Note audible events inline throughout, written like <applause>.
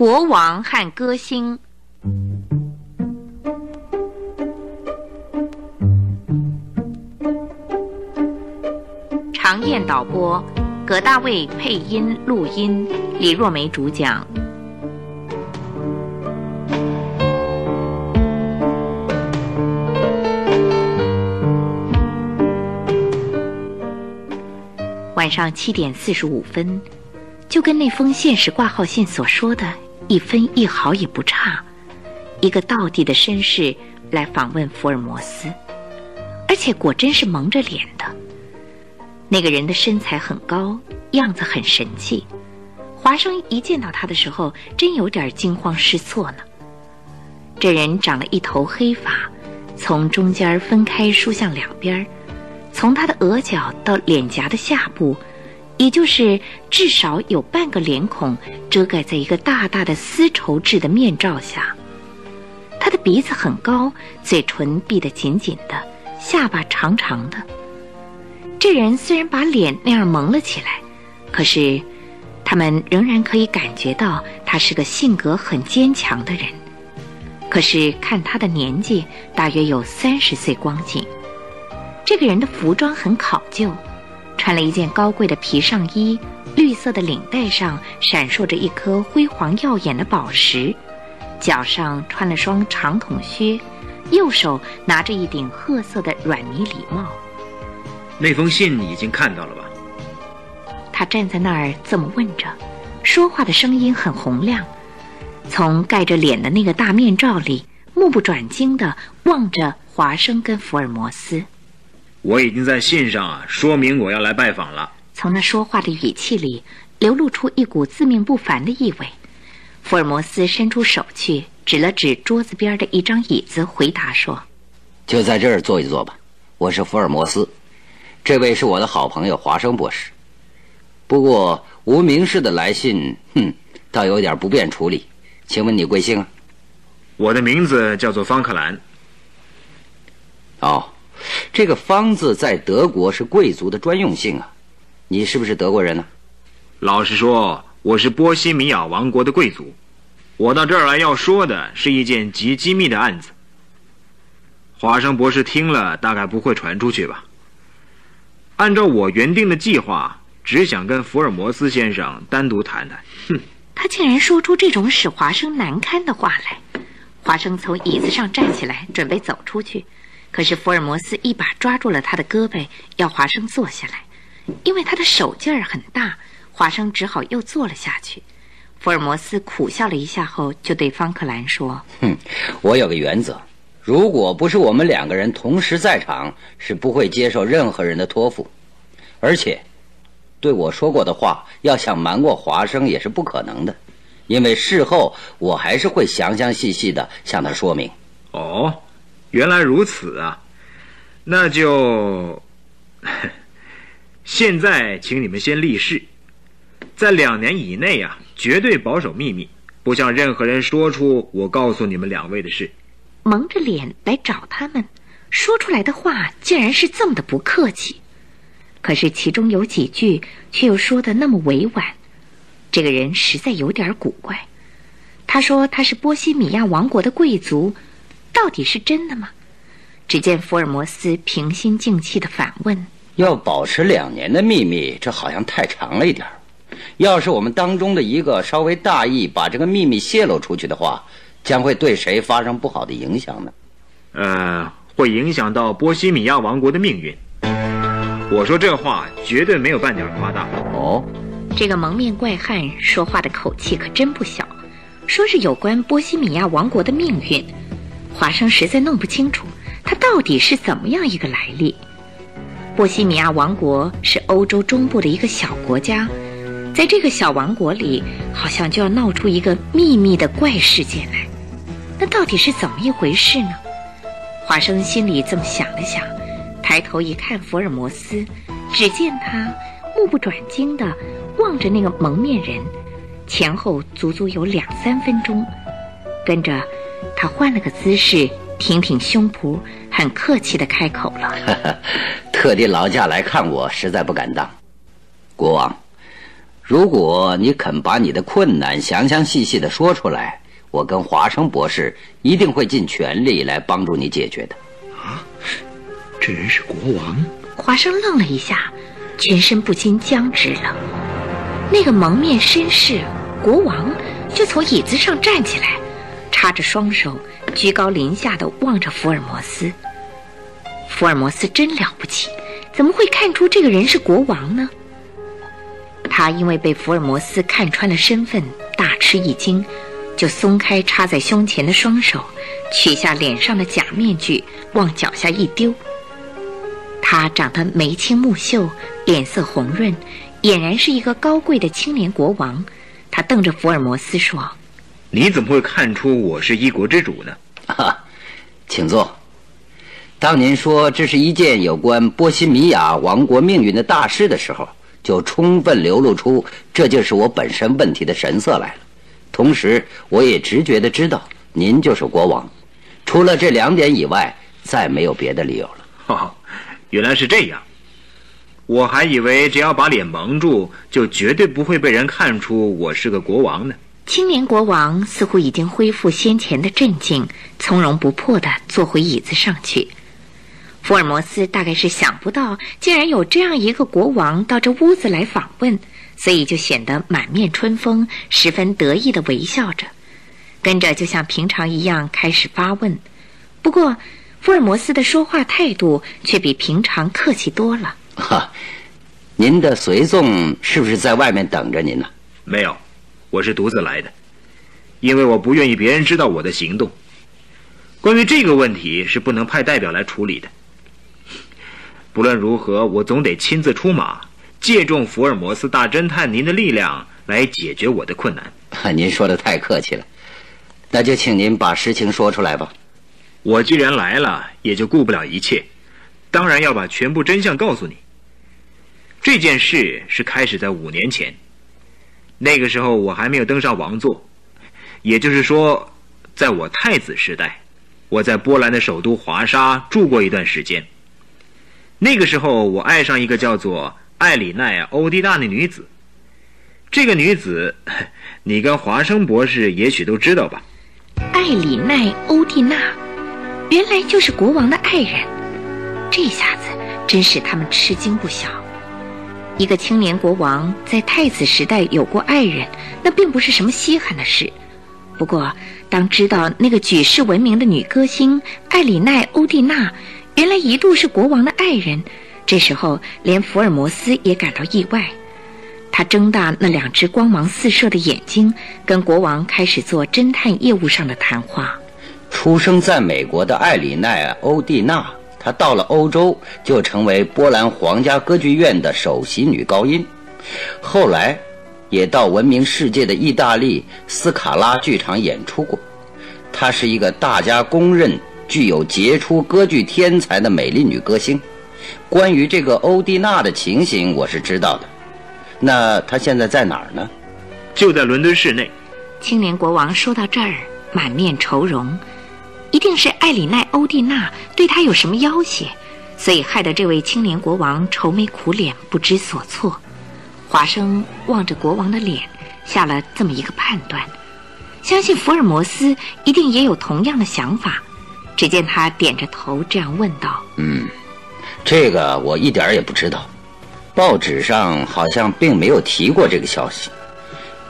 国王和歌星。常燕导播，葛大卫配音录音，李若梅主讲。晚上七点四十五分，就跟那封现实挂号信所说的一分一毫也不差。一个道地的绅士来访问福尔摩斯，而且果真是蒙着脸的。那个人的身材很高，样子很神气。华生一见到他的时候，真有点惊慌失措呢。这人长了一头黑发，从中间分开梳向两边。从他的额角到脸颊的下部，也就是至少有半个脸孔遮盖在一个大大的丝绸制的面罩下。他的鼻子很高，嘴唇闭得紧紧的，下巴长长的。这人虽然把脸那样蒙了起来，可是他们仍然可以感觉到他是个性格很坚强的人。可是看他的年纪，大约有三十岁光景。这个人的服装很考究，穿了一件高贵的皮上衣，绿色的领带上闪烁着一颗辉煌耀眼的宝石，脚上穿了双长筒靴，右手拿着一顶褐色的软呢礼帽。那封信你已经看到了吧？他站在那儿这么问着，说话的声音很洪亮，从盖着脸的那个大面罩里，目不转睛地望着华生跟福尔摩斯。我已经在信上啊说明我要来拜访了。从那说话的语气里流露出一股自命不凡的意味。福尔摩斯伸出手去，指了指桌子边的一张椅子，回答说：“就在这儿坐一坐吧。我是福尔摩斯，这位是我的好朋友华生博士。不过无名氏的来信，哼，倒有点不便处理。请问你贵姓？我的名字叫做方克兰。哦。”这个“方”字在德国是贵族的专用姓啊，你是不是德国人呢？老实说，我是波西米亚王国的贵族。我到这儿来要说的是一件极机密的案子。华生博士听了，大概不会传出去吧？按照我原定的计划，只想跟福尔摩斯先生单独谈谈。哼，他竟然说出这种使华生难堪的话来。华生从椅子上站起来，准备走出去。可是福尔摩斯一把抓住了他的胳膊，要华生坐下来，因为他的手劲儿很大，华生只好又坐了下去。福尔摩斯苦笑了一下后，就对方克兰说：“哼，我有个原则，如果不是我们两个人同时在场，是不会接受任何人的托付，而且，对我说过的话，要想瞒过华生也是不可能的，因为事后我还是会详详细细的向他说明。”哦。原来如此啊，那就 <laughs> 现在请你们先立誓，在两年以内啊，绝对保守秘密，不向任何人说出我告诉你们两位的事。蒙着脸来找他们，说出来的话竟然是这么的不客气，可是其中有几句却又说的那么委婉，这个人实在有点古怪。他说他是波西米亚王国的贵族。到底是真的吗？只见福尔摩斯平心静气的反问：“要保持两年的秘密，这好像太长了一点要是我们当中的一个稍微大意，把这个秘密泄露出去的话，将会对谁发生不好的影响呢？”“呃，会影响到波西米亚王国的命运。”我说这话绝对没有半点夸大。哦，这个蒙面怪汉说话的口气可真不小，说是有关波西米亚王国的命运。华生实在弄不清楚，他到底是怎么样一个来历。波西米亚王国是欧洲中部的一个小国家，在这个小王国里，好像就要闹出一个秘密的怪事件来。那到底是怎么一回事呢？华生心里这么想了想，抬头一看福尔摩斯，只见他目不转睛地望着那个蒙面人，前后足足有两三分钟，跟着。他换了个姿势，挺挺胸脯，很客气的开口了：“ <laughs> 特地劳驾来看我，实在不敢当。国王，如果你肯把你的困难详详细细的说出来，我跟华生博士一定会尽全力来帮助你解决的。啊，这人是国王？华生愣了一下，全身不禁僵直了。那个蒙面绅士国王就从椅子上站起来，插着双手，居高临下的望着福尔摩斯。福尔摩斯真了不起，怎么会看出这个人是国王呢？他因为被福尔摩斯看穿了身份，大吃一惊，就松开插在胸前的双手，取下脸上的假面具，往脚下一丢。他长得眉清目秀，脸色红润，俨然是一个高贵的青年国王。他瞪着福尔摩斯说：“你怎么会看出我是一国之主呢？” <laughs> 哈，请坐。当您说这是一件有关波西米亚王国命运的大事的时候。就充分流露出这就是我本身问题的神色来了，同时我也直觉的知道您就是国王，除了这两点以外，再没有别的理由了。哦，原来是这样，我还以为只要把脸蒙住，就绝对不会被人看出我是个国王呢。青年国王似乎已经恢复先前的镇静，从容不迫地坐回椅子上去。福尔摩斯大概是想不到，竟然有这样一个国王到这屋子来访问，所以就显得满面春风，十分得意的微笑着，跟着就像平常一样开始发问。不过，福尔摩斯的说话态度却比平常客气多了。哈，您的随从是不是在外面等着您呢？没有，我是独自来的，因为我不愿意别人知道我的行动。关于这个问题，是不能派代表来处理的。不论如何，我总得亲自出马，借重福尔摩斯大侦探您的力量来解决我的困难。您说的太客气了，那就请您把实情说出来吧。我既然来了，也就顾不了一切，当然要把全部真相告诉你。这件事是开始在五年前，那个时候我还没有登上王座，也就是说，在我太子时代，我在波兰的首都华沙住过一段时间。那个时候，我爱上一个叫做艾里奈·欧蒂娜的女子。这个女子，你跟华生博士也许都知道吧？艾里奈·欧蒂娜，原来就是国王的爱人。这下子真使他们吃惊不小。一个青年国王在太子时代有过爱人，那并不是什么稀罕的事。不过，当知道那个举世闻名的女歌星艾里奈·欧蒂娜，原来一度是国王的爱人，这时候连福尔摩斯也感到意外。他睁大那两只光芒四射的眼睛，跟国王开始做侦探业务上的谈话。出生在美国的艾里奈·欧蒂娜，她到了欧洲就成为波兰皇家歌剧院的首席女高音，后来也到闻名世界的意大利斯卡拉剧场演出过。她是一个大家公认。具有杰出歌剧天才的美丽女歌星，关于这个欧蒂娜的情形我是知道的。那她现在在哪儿呢？就在伦敦市内。青年国王说到这儿，满面愁容，一定是艾里奈·欧蒂娜对他有什么要挟，所以害得这位青年国王愁眉苦脸，不知所措。华生望着国王的脸，下了这么一个判断：相信福尔摩斯一定也有同样的想法。只见他点着头，这样问道：“嗯，这个我一点也不知道，报纸上好像并没有提过这个消息。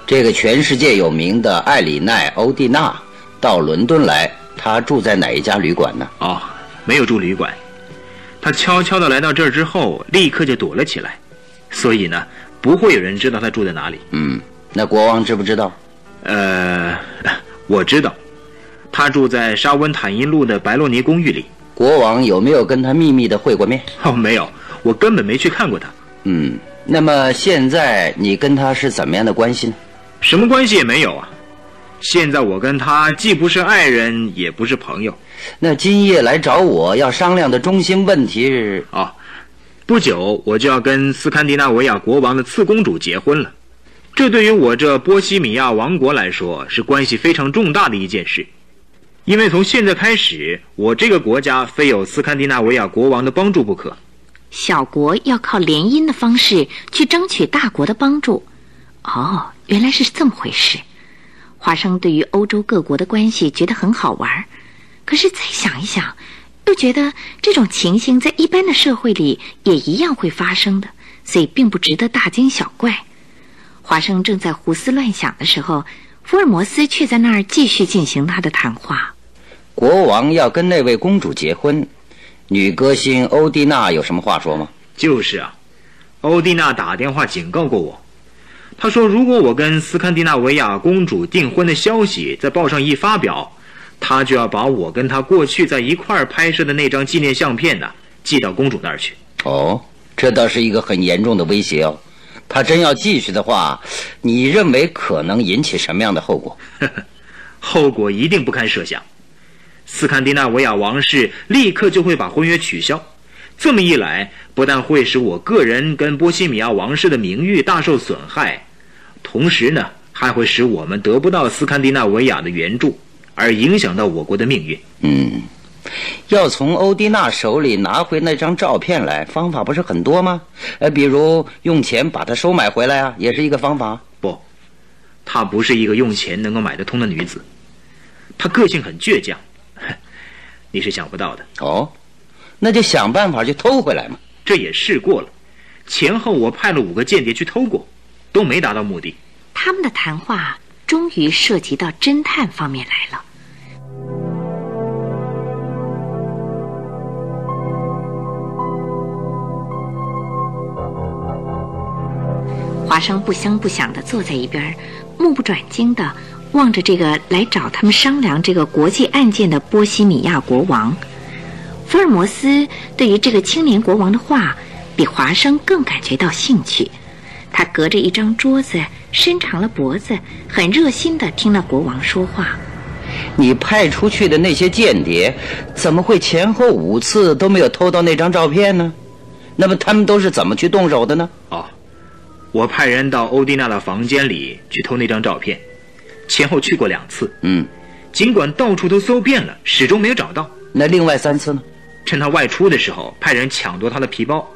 这个全世界有名的艾里奈·欧蒂娜到伦敦来，她住在哪一家旅馆呢？哦，没有住旅馆，他悄悄地来到这儿之后，立刻就躲了起来，所以呢，不会有人知道他住在哪里。嗯，那国王知不知道？呃，我知道。”他住在沙温坦因路的白洛尼公寓里。国王有没有跟他秘密的会过面？哦，没有，我根本没去看过他。嗯，那么现在你跟他是怎么样的关系呢？什么关系也没有啊。现在我跟他既不是爱人，也不是朋友。那今夜来找我要商量的中心问题是……啊，不久我就要跟斯堪的纳维亚国王的次公主结婚了，这对于我这波西米亚王国来说是关系非常重大的一件事。因为从现在开始，我这个国家非有斯堪的纳维亚国王的帮助不可。小国要靠联姻的方式去争取大国的帮助，哦，原来是这么回事。华生对于欧洲各国的关系觉得很好玩，可是再想一想，又觉得这种情形在一般的社会里也一样会发生的，所以并不值得大惊小怪。华生正在胡思乱想的时候，福尔摩斯却在那儿继续进行他的谈话。国王要跟那位公主结婚，女歌星欧蒂娜有什么话说吗？就是啊，欧蒂娜打电话警告过我，她说如果我跟斯堪的纳维亚公主订婚的消息在报上一发表，他就要把我跟他过去在一块儿拍摄的那张纪念相片呢寄到公主那儿去。哦，这倒是一个很严重的威胁哦。他真要继续的话，你认为可能引起什么样的后果？<laughs> 后果一定不堪设想。斯堪的纳维亚王室立刻就会把婚约取消。这么一来，不但会使我个人跟波西米亚王室的名誉大受损害，同时呢，还会使我们得不到斯堪的纳维亚的援助，而影响到我国的命运。嗯。要从欧迪娜手里拿回那张照片来，方法不是很多吗？呃，比如用钱把它收买回来啊，也是一个方法。不，她不是一个用钱能够买得通的女子，她个性很倔强，<laughs> 你是想不到的。哦，那就想办法去偷回来嘛。这也试过了，前后我派了五个间谍去偷过，都没达到目的。他们的谈话终于涉及到侦探方面来了。华生不声不响地坐在一边，目不转睛地望着这个来找他们商量这个国际案件的波西米亚国王。福尔摩斯对于这个青年国王的话，比华生更感觉到兴趣。他隔着一张桌子，伸长了脖子，很热心地听了国王说话。你派出去的那些间谍，怎么会前后五次都没有偷到那张照片呢？那么他们都是怎么去动手的呢？哦。我派人到欧蒂娜的房间里去偷那张照片，前后去过两次。嗯，尽管到处都搜遍了，始终没有找到。那另外三次呢？趁他外出的时候，派人抢夺他的皮包，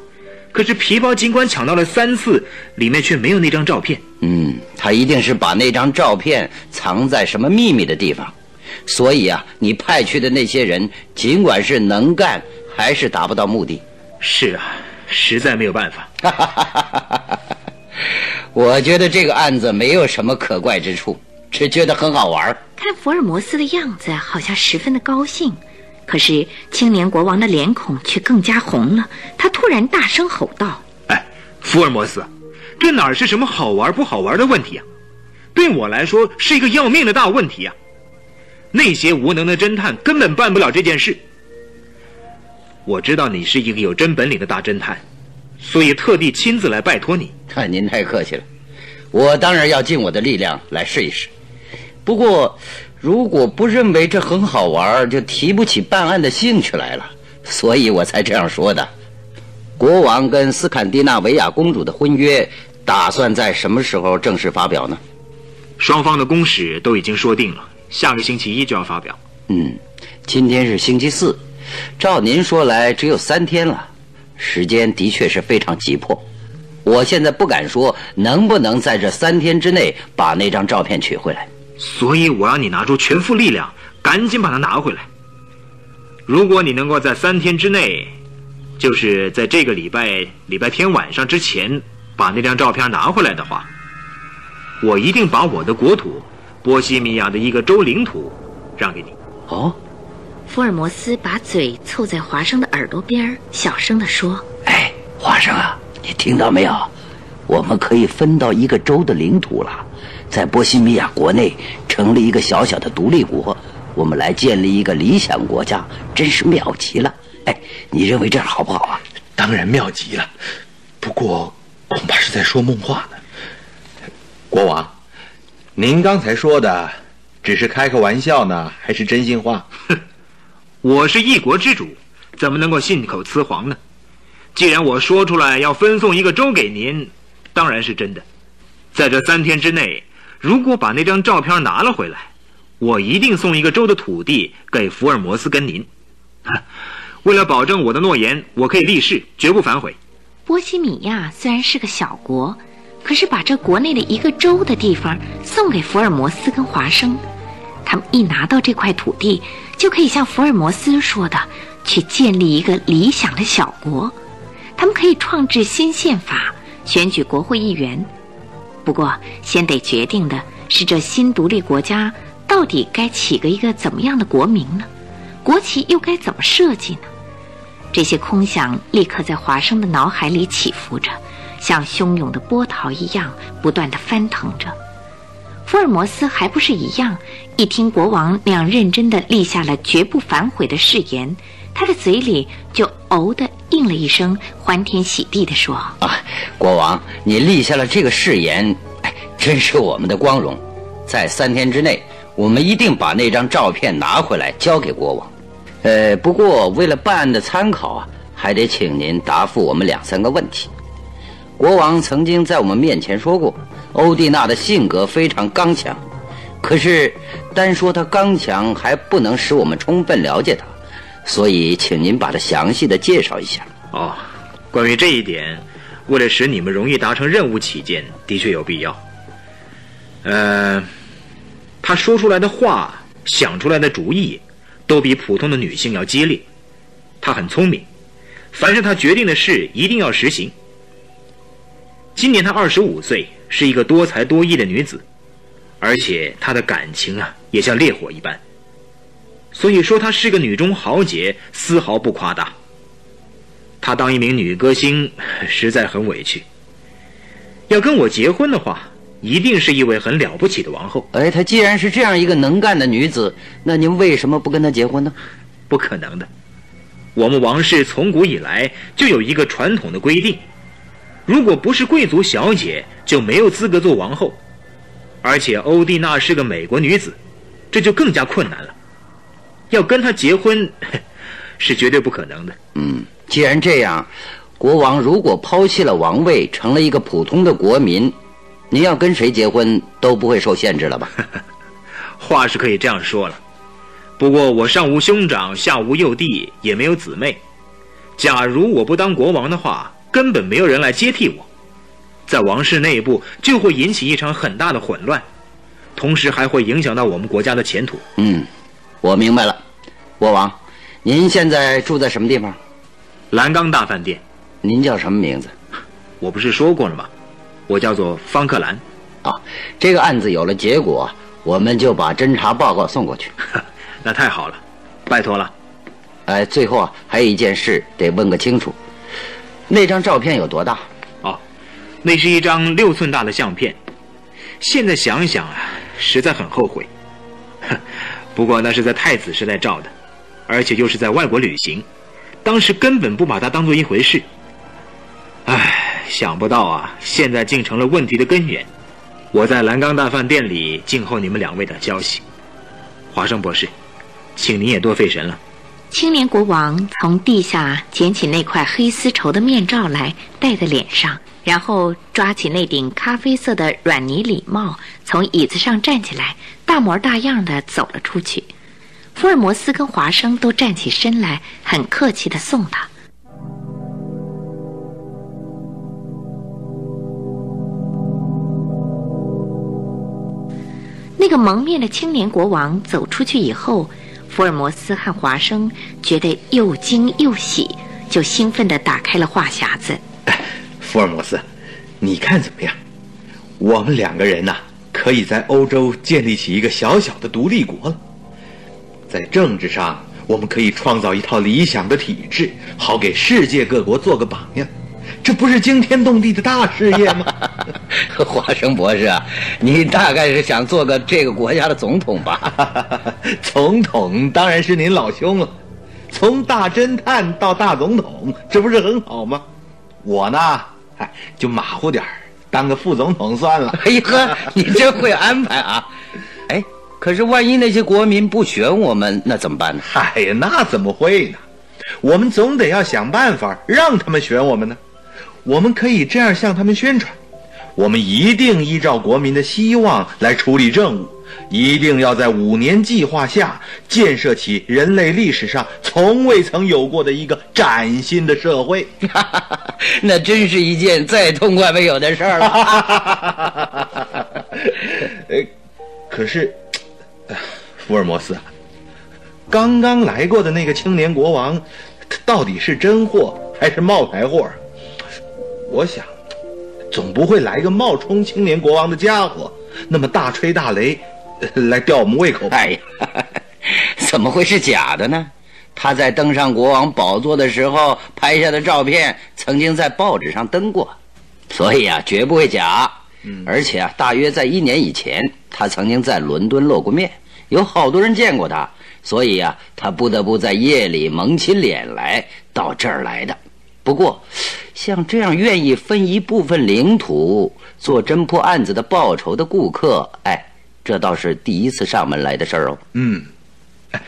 可是皮包尽管抢到了三次，里面却没有那张照片。嗯，他一定是把那张照片藏在什么秘密的地方。所以啊，你派去的那些人，尽管是能干，还是达不到目的。是啊，实在没有办法。<laughs> 我觉得这个案子没有什么可怪之处，只觉得很好玩。看福尔摩斯的样子，好像十分的高兴。可是青年国王的脸孔却更加红了。他突然大声吼道：“哎，福尔摩斯，这哪是什么好玩不好玩的问题啊？对我来说是一个要命的大问题啊！那些无能的侦探根本办不了这件事。我知道你是一个有真本领的大侦探。”所以特地亲自来拜托你。<laughs> 看您太客气了，我当然要尽我的力量来试一试。不过，如果不认为这很好玩，就提不起办案的兴趣来了。所以我才这样说的。国王跟斯堪的纳维亚公主的婚约，打算在什么时候正式发表呢？双方的公使都已经说定了，下个星期一就要发表。嗯，今天是星期四，照您说来，只有三天了。时间的确是非常急迫，我现在不敢说能不能在这三天之内把那张照片取回来，所以我要你拿出全副力量，赶紧把它拿回来。如果你能够在三天之内，就是在这个礼拜礼拜天晚上之前把那张照片拿回来的话，我一定把我的国土波西米亚的一个州领土让给你。哦。福尔摩斯把嘴凑在华生的耳朵边小声地说：“哎，华生啊，你听到没有？我们可以分到一个州的领土了，在波西米亚国内成立一个小小的独立国，我们来建立一个理想国家，真是妙极了！哎，你认为这样好不好啊？当然妙极了，不过恐怕是在说梦话呢。国王，您刚才说的，只是开个玩笑呢，还是真心话？”哼。<laughs> 我是一国之主，怎么能够信口雌黄呢？既然我说出来要分送一个州给您，当然是真的。在这三天之内，如果把那张照片拿了回来，我一定送一个州的土地给福尔摩斯跟您。<laughs> 为了保证我的诺言，我可以立誓绝不反悔。波西米亚虽然是个小国，可是把这国内的一个州的地方送给福尔摩斯跟华生，他们一拿到这块土地，就可以像福尔摩斯说的，去建立一个理想的小国。他们可以创制新宪法，选举国会议员。不过，先得决定的是这新独立国家到底该起个一个怎么样的国名呢？国旗又该怎么设计呢？这些空想立刻在华生的脑海里起伏着，像汹涌的波涛一样不断的翻腾着。福尔摩斯还不是一样，一听国王那样认真的立下了绝不反悔的誓言，他的嘴里就哦的应了一声，欢天喜地地说：“啊，国王，你立下了这个誓言，真是我们的光荣。在三天之内，我们一定把那张照片拿回来交给国王。”呃，不过为了办案的参考啊，还得请您答复我们两三个问题。国王曾经在我们面前说过，欧蒂娜的性格非常刚强，可是单说她刚强还不能使我们充分了解她，所以请您把她详细的介绍一下。哦，关于这一点，为了使你们容易达成任务起见，的确有必要。呃，他说出来的话，想出来的主意。都比普通的女性要激烈，她很聪明，凡是她决定的事一定要实行。今年她二十五岁，是一个多才多艺的女子，而且她的感情啊也像烈火一般，所以说她是个女中豪杰，丝毫不夸大。她当一名女歌星实在很委屈，要跟我结婚的话。一定是一位很了不起的王后。哎，她既然是这样一个能干的女子，那您为什么不跟她结婚呢？不可能的。我们王室从古以来就有一个传统的规定：如果不是贵族小姐，就没有资格做王后。而且欧蒂娜是个美国女子，这就更加困难了。要跟他结婚，<laughs> 是绝对不可能的。嗯，既然这样，国王如果抛弃了王位，成了一个普通的国民。您要跟谁结婚都不会受限制了吧？<laughs> 话是可以这样说了，不过我上无兄长，下无幼弟，也没有姊妹。假如我不当国王的话，根本没有人来接替我，在王室内部就会引起一场很大的混乱，同时还会影响到我们国家的前途。嗯，我明白了，国王，您现在住在什么地方？蓝钢大饭店。您叫什么名字？我不是说过了吗？我叫做方克兰，啊，这个案子有了结果，我们就把侦查报告送过去。<laughs> 那太好了，拜托了。哎，最后啊，还有一件事得问个清楚，那张照片有多大？哦，那是一张六寸大的相片。现在想想啊，实在很后悔。不过那是在太子时代照的，而且又是在外国旅行，当时根本不把它当做一回事。唉。想不到啊，现在竟成了问题的根源。我在蓝钢大饭店里静候你们两位的消息。华生博士，请您也多费神了。青年国王从地下捡起那块黑丝绸的面罩来戴在脸上，然后抓起那顶咖啡色的软呢礼帽，从椅子上站起来，大模大样的走了出去。福尔摩斯跟华生都站起身来，很客气的送他。那个蒙面的青年国王走出去以后，福尔摩斯和华生觉得又惊又喜，就兴奋地打开了话匣子。福尔摩斯，你看怎么样？我们两个人呐，可以在欧洲建立起一个小小的独立国了。在政治上，我们可以创造一套理想的体制，好给世界各国做个榜样。这不是惊天动地的大事业吗？<laughs> 华生博士啊，你大概是想做个这个国家的总统吧？<laughs> 总统当然是您老兄了，从大侦探到大总统，这不是很好吗？我呢，哎，就马虎点当个副总统算了。<laughs> 哎呀呵，你真会安排啊！<laughs> 哎，可是万一那些国民不选我们，那怎么办呢？哎呀，那怎么会呢？我们总得要想办法让他们选我们呢。我们可以这样向他们宣传：我们一定依照国民的希望来处理政务，一定要在五年计划下建设起人类历史上从未曾有过的一个崭新的社会。<laughs> 那真是一件再痛快没有的事儿了。<laughs> 呃，可是，福尔摩斯，刚刚来过的那个青年国王，他到底是真货还是冒牌货？我想，总不会来个冒充青年国王的家伙，那么大吹大擂。来吊我们胃口！哎呀，<laughs> 怎么会是假的呢？他在登上国王宝座的时候拍下的照片，曾经在报纸上登过，所以啊，绝不会假。嗯，而且啊，大约在一年以前，他曾经在伦敦露过面，有好多人见过他，所以啊，他不得不在夜里蒙起脸来到这儿来的。不过，像这样愿意分一部分领土做侦破案子的报酬的顾客，哎。这倒是第一次上门来的事儿哦。嗯，哎，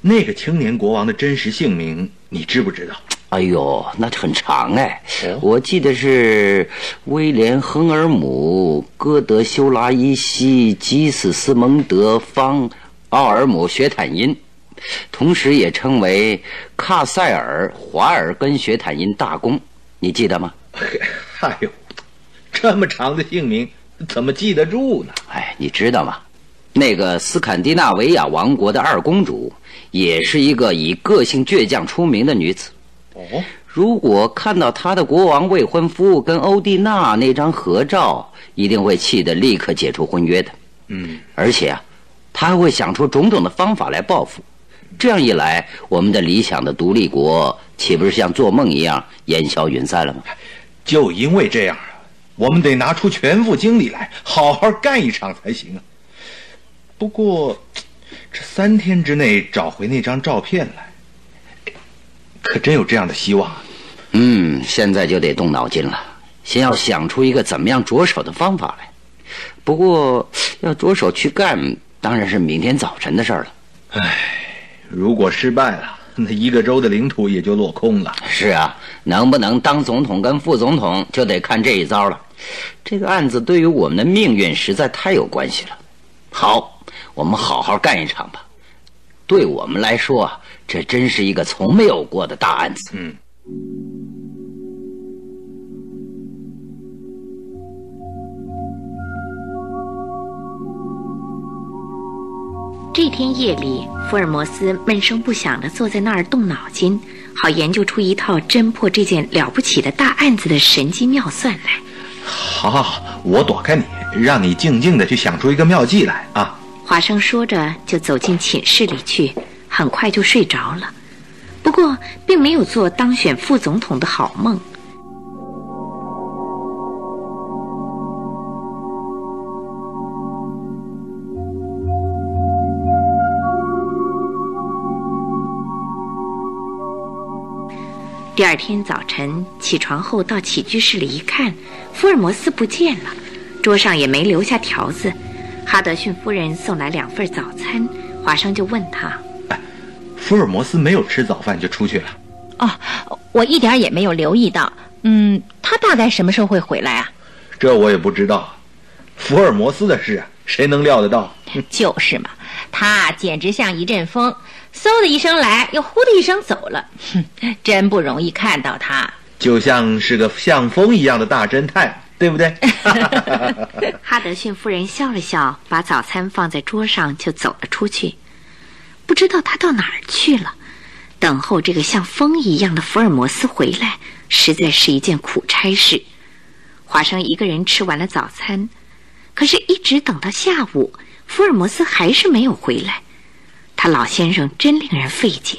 那个青年国王的真实姓名你知不知道？哎呦，那很长哎，我记得是威廉·亨尔姆·戈德修拉伊西基斯斯蒙德方奥尔姆雪坦因，同时也称为卡塞尔华尔根雪坦因大公，你记得吗？<laughs> 哎呦，这么长的姓名。<laughs> 怎么记得住呢？哎，你知道吗？那个斯堪的纳维亚王国的二公主，也是一个以个性倔强出名的女子。哦，如果看到她的国王未婚夫跟欧蒂娜那张合照，一定会气得立刻解除婚约的。嗯，而且啊，她还会想出种种的方法来报复。这样一来，我们的理想的独立国岂不是像做梦一样烟消云散了吗？就因为这样。我们得拿出全副精力来，好好干一场才行啊！不过，这三天之内找回那张照片来，可真有这样的希望？嗯，现在就得动脑筋了，先要想出一个怎么样着手的方法来。不过，要着手去干，当然是明天早晨的事儿了。唉，如果失败了，那一个州的领土也就落空了。是啊，能不能当总统跟副总统，就得看这一招了。这个案子对于我们的命运实在太有关系了。好，我们好好干一场吧。对我们来说啊，这真是一个从没有过的大案子。嗯。这天夜里，福尔摩斯闷声不响地坐在那儿动脑筋，好研究出一套侦破这件了不起的大案子的神机妙算来。好，好，好，我躲开你，让你静静的去想出一个妙计来啊！华生说着，就走进寝室里去，很快就睡着了。不过，并没有做当选副总统的好梦。第二天早晨起床后，到起居室里一看，福尔摩斯不见了，桌上也没留下条子。哈德逊夫人送来两份早餐，华生就问他：“哎，福尔摩斯没有吃早饭就出去了？”“哦，我一点也没有留意到。嗯，他大概什么时候会回来啊？”“这我也不知道。福尔摩斯的事啊，谁能料得到？”“就是嘛，他简直像一阵风。”嗖的一声来，又呼的一声走了，哼，真不容易看到他，就像是个像风一样的大侦探，对不对？<laughs> 哈德逊夫人笑了笑，把早餐放在桌上，就走了出去。不知道他到哪儿去了。等候这个像风一样的福尔摩斯回来，实在是一件苦差事。华生一个人吃完了早餐，可是，一直等到下午，福尔摩斯还是没有回来。他老先生真令人费解，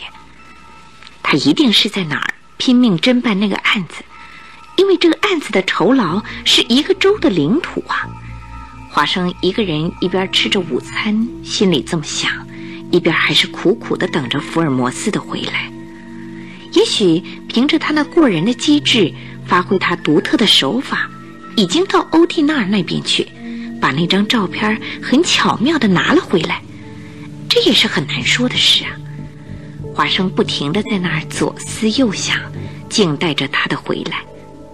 他一定是在哪儿拼命侦办那个案子，因为这个案子的酬劳是一个州的领土啊。华生一个人一边吃着午餐，心里这么想，一边还是苦苦的等着福尔摩斯的回来。也许凭着他那过人的机智，发挥他独特的手法，已经到欧蒂娜那边去，把那张照片很巧妙的拿了回来。这也是很难说的事啊！华生不停地在那儿左思右想，静待着他的回来。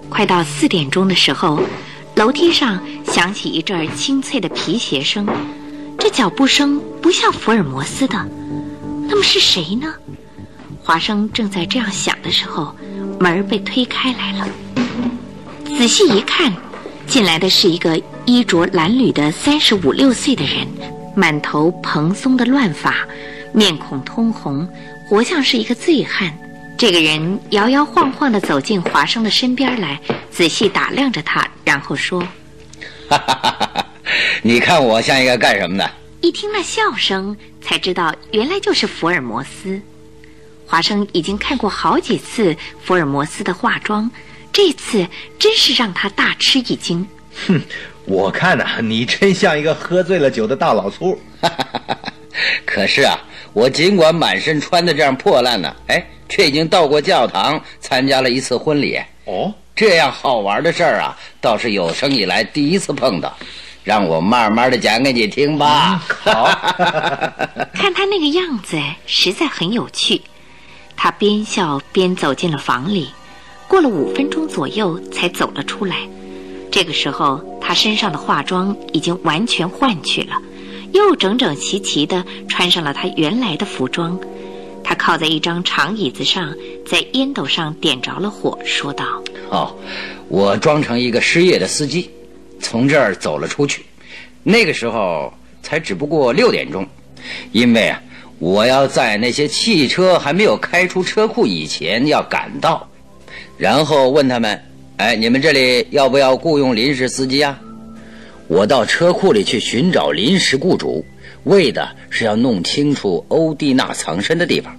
快到四点钟的时候，楼梯上响起一阵清脆的皮鞋声，这这脚步声不像福尔摩斯的，那么是谁呢？华生正在这样想的时候，门被推开来了。仔细一看，进来的是一个衣着褴褛的三十五六岁的人，满头蓬松的乱发，面孔通红，活像是一个醉汉。这个人摇摇晃晃地走进华生的身边来，仔细打量着他，然后说：“哈哈哈哈你看我像一个干什么的？”一听那笑声，才知道原来就是福尔摩斯。华生已经看过好几次福尔摩斯的化妆，这次真是让他大吃一惊。哼，我看呐，你真像一个喝醉了酒的大老粗。<laughs> 可是啊，我尽管满身穿的这样破烂呢，哎。却已经到过教堂参加了一次婚礼哦，这样好玩的事儿啊，倒是有生以来第一次碰到，让我慢慢的讲给你听吧。好，<laughs> 看他那个样子，实在很有趣。他边笑边走进了房里，过了五分钟左右才走了出来。这个时候，他身上的化妆已经完全换去了，又整整齐齐的穿上了他原来的服装。他靠在一张长椅子上，在烟斗上点着了火，说道：“哦，我装成一个失业的司机，从这儿走了出去。那个时候才只不过六点钟，因为啊，我要在那些汽车还没有开出车库以前要赶到，然后问他们：哎，你们这里要不要雇佣临时司机啊？我到车库里去寻找临时雇主。”为的是要弄清楚欧蒂娜藏身的地方。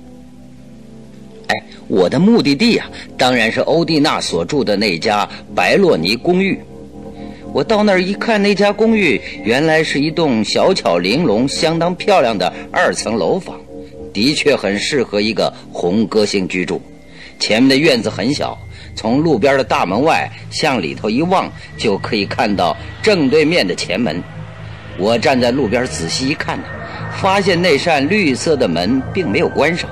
哎，我的目的地啊，当然是欧蒂娜所住的那家白洛尼公寓。我到那儿一看，那家公寓原来是一栋小巧玲珑、相当漂亮的二层楼房，的确很适合一个红歌星居住。前面的院子很小，从路边的大门外向里头一望，就可以看到正对面的前门。我站在路边仔细一看呢，发现那扇绿色的门并没有关上。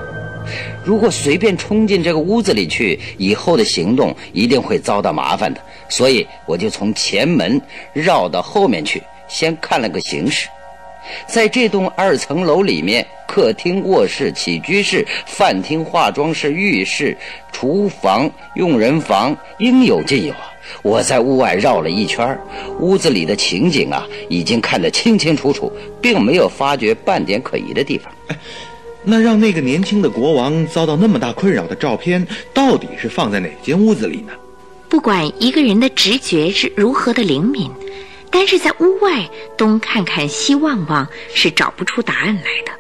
如果随便冲进这个屋子里去，以后的行动一定会遭到麻烦的。所以我就从前门绕到后面去，先看了个形势。在这栋二层楼里面，客厅、卧室、起居室、饭厅、化妆室、浴室、厨房、佣人房应有尽有啊。我在屋外绕了一圈，屋子里的情景啊，已经看得清清楚楚，并没有发觉半点可疑的地方。那让那个年轻的国王遭到那么大困扰的照片，到底是放在哪间屋子里呢？不管一个人的直觉是如何的灵敏，但是在屋外东看看西望望，是找不出答案来的。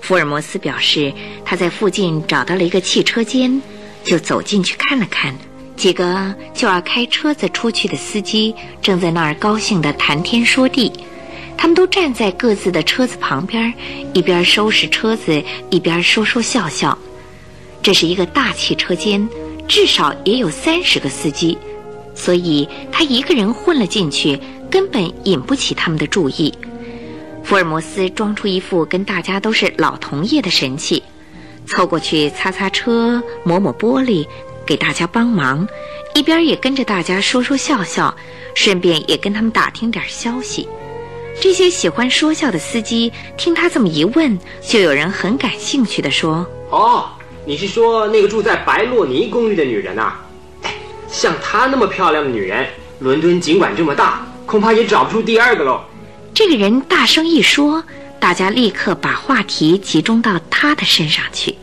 福尔摩斯表示，他在附近找到了一个汽车间，就走进去看了看。几个就要开车子出去的司机正在那儿高兴地谈天说地，他们都站在各自的车子旁边，一边收拾车子，一边说说笑笑。这是一个大汽车间，至少也有三十个司机，所以他一个人混了进去，根本引不起他们的注意。福尔摩斯装出一副跟大家都是老同业的神气，凑过去擦擦车，抹抹玻璃。给大家帮忙，一边也跟着大家说说笑笑，顺便也跟他们打听点消息。这些喜欢说笑的司机听他这么一问，就有人很感兴趣地说：“哦，你是说那个住在白洛尼公寓的女人呐？像她那么漂亮的女人，伦敦尽管这么大，恐怕也找不出第二个喽。”这个人大声一说，大家立刻把话题集中到他的身上去。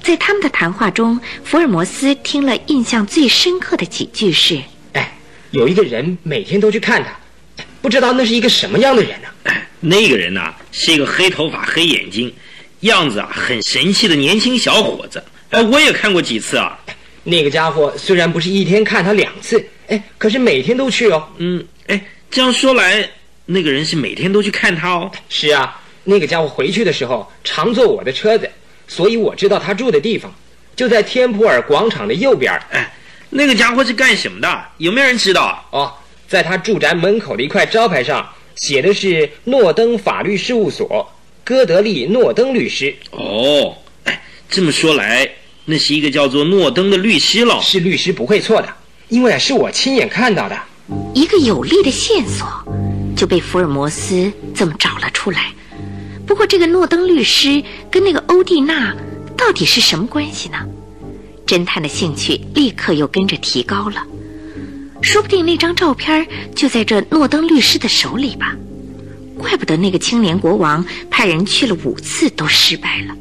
在他们的谈话中，福尔摩斯听了印象最深刻的几句是：“哎，有一个人每天都去看他，不知道那是一个什么样的人呢？哎，那个人呢是一个黑头发、黑眼睛，样子啊很神气的年轻小伙子。哎，我也看过几次啊。那个家伙虽然不是一天看他两次，哎，可是每天都去哦。嗯，哎，这样说来，那个人是每天都去看他哦。是啊，那个家伙回去的时候常坐我的车子。”所以我知道他住的地方，就在天普尔广场的右边。哎，那个家伙是干什么的？有没有人知道？哦，在他住宅门口的一块招牌上写的是诺登法律事务所，戈德利诺登律师。哦，哎，这么说来，那是一个叫做诺登的律师喽？是律师不会错的，因为是我亲眼看到的。一个有力的线索，就被福尔摩斯这么找了出来。不过，这个诺登律师跟那个欧蒂娜到底是什么关系呢？侦探的兴趣立刻又跟着提高了。说不定那张照片就在这诺登律师的手里吧。怪不得那个青年国王派人去了五次都失败了。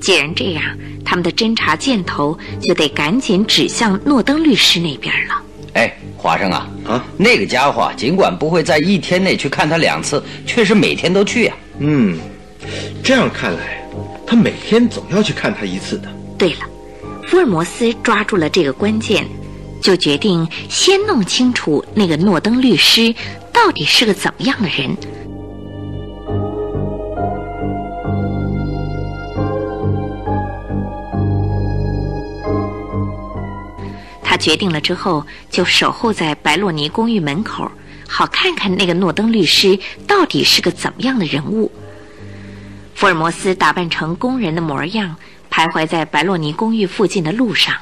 既然这样，他们的侦查箭头就得赶紧指向诺登律师那边了。哎，华生啊，啊，那个家伙尽管不会在一天内去看他两次，却是每天都去呀、嗯，这样看来，他每天总要去看他一次的。对了，福尔摩斯抓住了这个关键，就决定先弄清楚那个诺登律师到底是个怎么样的人。决定了之后，就守候在白洛尼公寓门口，好看看那个诺登律师到底是个怎么样的人物。福尔摩斯打扮成工人的模样，徘徊在白洛尼公寓附近的路上。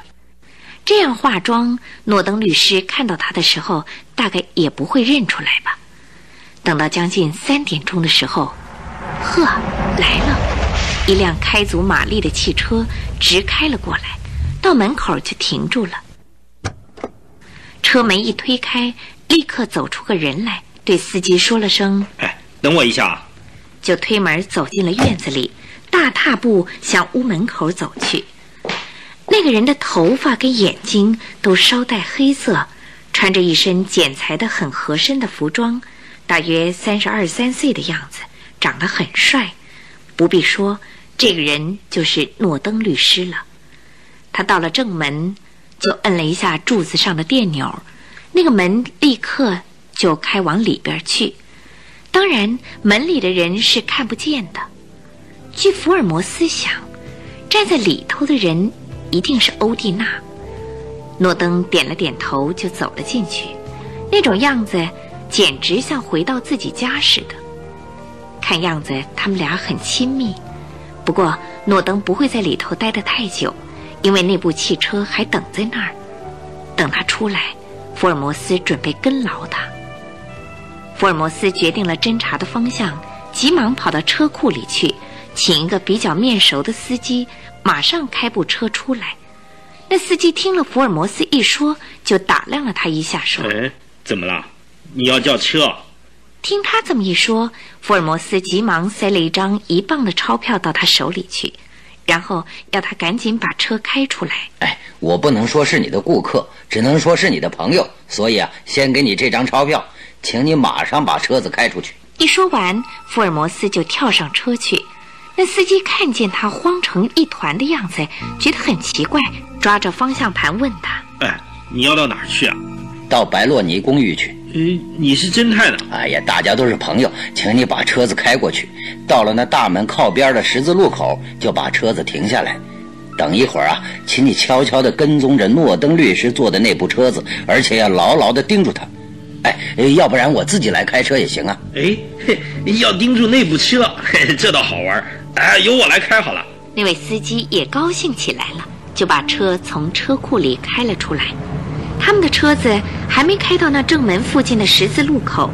这样化妆，诺登律师看到他的时候，大概也不会认出来吧。等到将近三点钟的时候，呵，来了，一辆开足马力的汽车直开了过来，到门口就停住了。车门一推开，立刻走出个人来，对司机说了声哎，等我一下啊！就推门走进了院子里，大踏步向屋门口走去。那个人的头发跟眼睛都稍带黑色，穿着一身剪裁的很合身的服装，大约三十二三岁的样子，长得很帅。不必说，这个人就是诺登律师了。他到了正门，就摁了一下柱子上的电钮，那个门立刻就开往里边去。当然，门里的人是看不见的。据福尔摩斯想，站在里头的人一定是欧蒂娜。诺登点了点头，就走了进去。那种样子，简直像回到自己家似的。看样子，他们俩很亲密。不过，诺登不会在里头待得太久，因为那部汽车还等在那儿。等他出来，福尔摩斯准备跟牢他。福尔摩斯决定了侦查的方向，急忙跑到车库里去，请一个比较面熟的司机，马上开部车出来。那司机听了福尔摩斯一说，就打量了他一下，说哎，怎么了？你要叫车？：“听他这么一说，福尔摩斯急忙塞了一张一磅的钞票到他手里去，然后要他赶紧把车开出来。哎，我不能说是你的顾客，只能说是你的朋友，所以啊，先给你这张钞票，请你马上把车子开出去。一说完，福尔摩斯就跳上车去。那司机看见他慌成一团的样子，觉得很奇怪，抓着方向盘问他。哎，你要到哪儿去啊？到白洛尼公寓去。呃，你是侦探的。哎呀，大家都是朋友，请你把车子开过去。到了那大门靠边的十字路口，就把车子停下来。等一会儿啊，请你悄悄地跟踪着诺登律师坐的那部车子，而且要牢牢地盯住他。哎，要不然我自己来开车也行啊。哎，嘿，要盯住那部车，嘿，这倒好玩。哎，由我来开好了。那位司机也高兴起来了，就把车从车库里开了出来。他们的车子还没开到那正门附近的十字路口，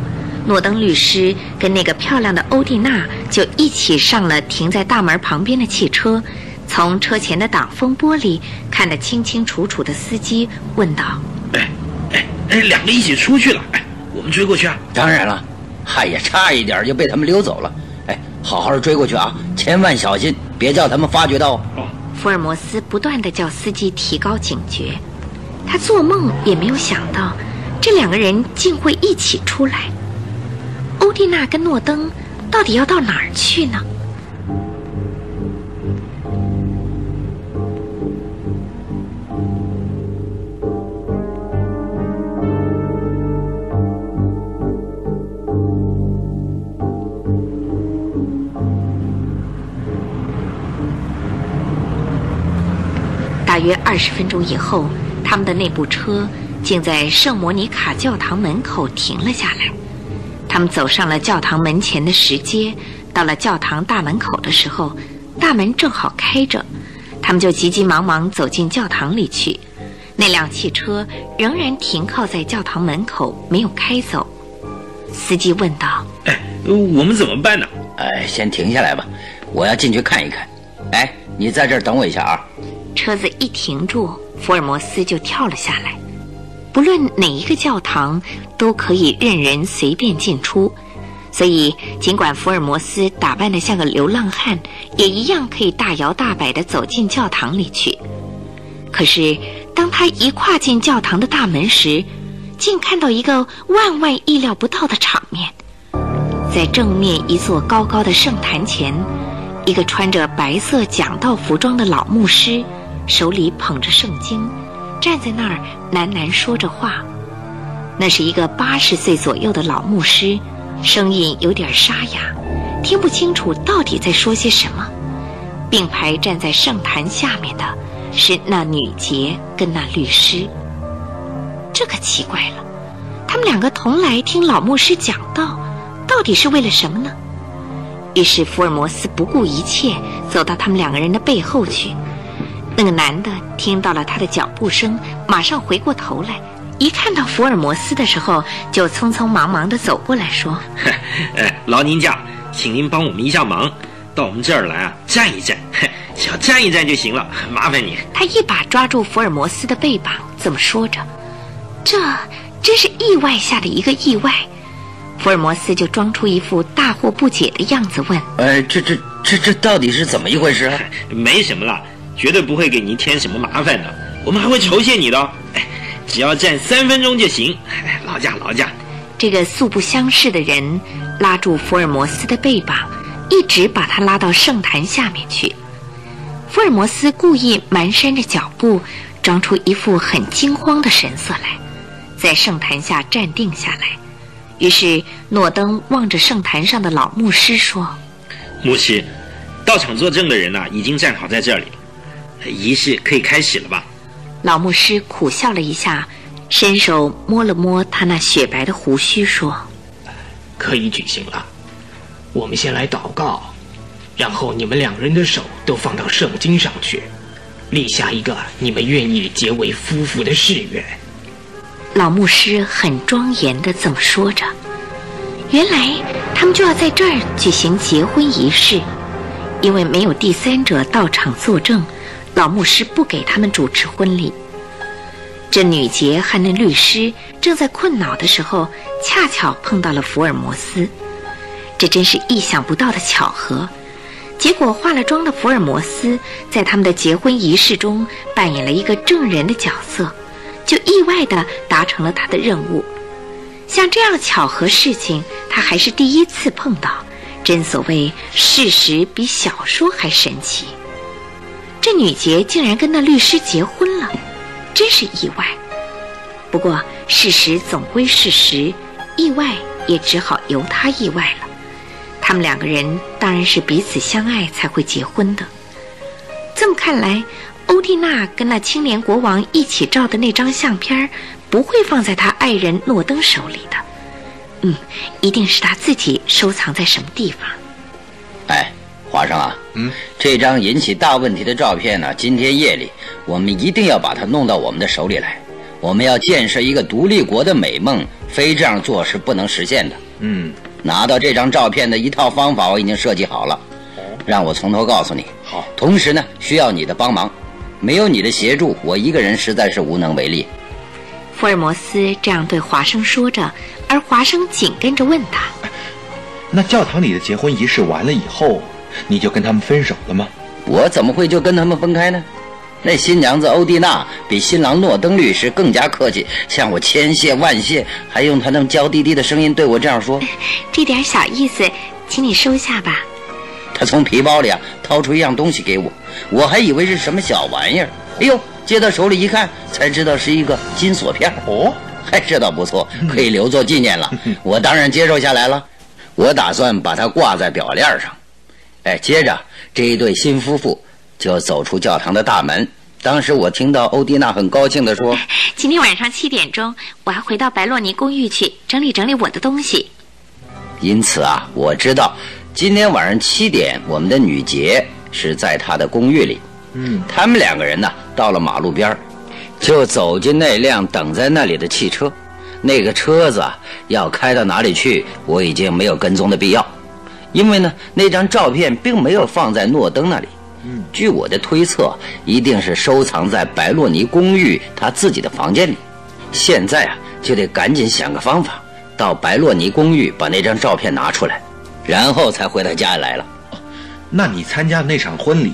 诺登律师跟那个漂亮的欧蒂娜就一起上了停在大门旁边的汽车，从车前的挡风玻璃看得清清楚楚的司机问道哎，哎，哎，两个一起出去了。哎，我们追过去啊。当然了，嗨呀，差一点就被他们溜走了。哎，好好追过去啊，千万小心，别叫他们发觉到哦。：“福尔摩斯不断地叫司机提高警觉。他做梦也没有想到，这两个人竟会一起出来。欧蒂娜跟诺登到底要到哪儿去呢？大约二十分钟以后，他们的那部车竟在圣莫尼卡教堂门口停了下来。他们走上了教堂门前的石阶，到了教堂大门口的时候，大门正好开着，他们就急急忙忙走进教堂里去。那辆汽车仍然停靠在教堂门口，没有开走。司机问道。哎，我们怎么办呢？哎，先停下来吧，我要进去看一看。哎，你在这儿等我一下啊。车子一停住，福尔摩斯就跳了下来。不论哪一个教堂，都可以任人随便进出，所以尽管福尔摩斯打扮得像个流浪汉，也一样可以大摇大摆地走进教堂里去。可是，当他一跨进教堂的大门时，竟看到一个万万意料不到的场面：在正面一座高高的圣坛前，一个穿着白色讲道服装的老牧师，手里捧着圣经。站在那儿喃喃说着话，那是一个八十岁左右的老牧师，声音有点沙哑，听不清楚到底在说些什么。并排站在圣坛下面的是那女杰跟那律师。这可奇怪了，他们两个同来听老牧师讲道，到底是为了什么呢？于是福尔摩斯不顾一切走到他们两个人的背后去。那个男的听到了他的脚步声，马上回过头来，一看到福尔摩斯的时候，就匆匆忙忙的走过来说：“哎，<laughs> 劳您驾，请您帮我们一下忙，到我们这儿来啊，站一站，<laughs> 只要站一站就行了，麻烦你。”他一把抓住福尔摩斯的背膀，这么说着：“这真是意外下的一个意外。”福尔摩斯就装出一副大惑不解的样子问：“呃，这这这这到底是怎么一回事啊？”“ <laughs> 没什么了。”绝对不会给您添什么麻烦的，我们还会酬谢你的。哎，只要站三分钟就行。劳驾劳驾。这个素不相识的人拉住福尔摩斯的背膀，一直把他拉到圣坛下面去。福尔摩斯故意蹒跚着脚步，装出一副很惊慌的神色来，在圣坛下站定下来。于是诺登望着圣坛上的老牧师说：“牧师，到场作证的人呐，已经站好在这里了。”仪式可以开始了吧？老牧师苦笑了一下，伸手摸了摸他那雪白的胡须，说：“可以举行了。我们先来祷告，然后你们两人的手都放到圣经上去，立下一个你们愿意结为夫妇的誓愿。”老牧师很庄严的这么说着。原来他们就要在这儿举行结婚仪式，因为没有第三者到场作证。老牧师不给他们主持婚礼。这女杰和那律师正在困恼的时候，恰巧碰到了福尔摩斯，这真是意想不到的巧合。结果化了妆的福尔摩斯在他们的结婚仪式中扮演了一个证人的角色，就意外地达成了他的任务。像这样巧合事情，他还是第一次碰到。真所谓事实比小说还神奇。这女杰竟然跟那律师结婚了，真是意外。不过事实总归事实，意外也只好由他意外了。他们两个人当然是彼此相爱才会结婚的。这么看来，欧蒂娜跟那青年国王一起照的那张相片不会放在他爱人诺登手里的。嗯，一定是他自己收藏在什么地方。哎。华生啊，嗯，这张引起大问题的照片呢，今天夜里我们一定要把它弄到我们的手里来。我们要建设一个独立国的美梦，非这样做是不能实现的。嗯，拿到这张照片的一套方法我已经设计好了，让我从头告诉你。好，同时呢，需要你的帮忙，没有你的协助，我一个人实在是无能为力。福尔摩斯这样对华生说着，而华生紧跟着问他：“那教堂里的结婚仪式完了以后？”你就跟他们分手了吗？我怎么会就跟他们分开呢？那新娘子欧蒂娜比新郎诺登律师更加客气，向我千谢万谢，还用他那娇滴滴的声音对我这样说：“ <laughs> 这点小意思，请你收下吧。”他从皮包里啊掏出一样东西给我，我还以为是什么小玩意儿。哎呦，接到手里一看，才知道是一个金锁片。哦，嗨，这倒不错，可以留作纪念了。<laughs> 我当然接受下来了，我打算把它挂在表链上。哎，接着这一对新夫妇就走出教堂的大门。当时我听到欧蒂娜很高兴地说：“ <laughs> 今天晚上七点钟，我要回到白洛尼公寓去整理整理我的东西。”因此啊，我知道今天晚上七点，我们的女杰是在她的公寓里。嗯，他们两个人呢，到了马路边就走进那辆等在那里的汽车。那个车子要开到哪里去，我已经没有跟踪的必要，因为呢，那张照片并没有放在诺登那里。嗯，据我的推测，一定是收藏在白洛尼公寓他自己的房间里。现在啊，就得赶紧想个方法，到白洛尼公寓把那张照片拿出来，然后才回到家里来了。那你参加那场婚礼，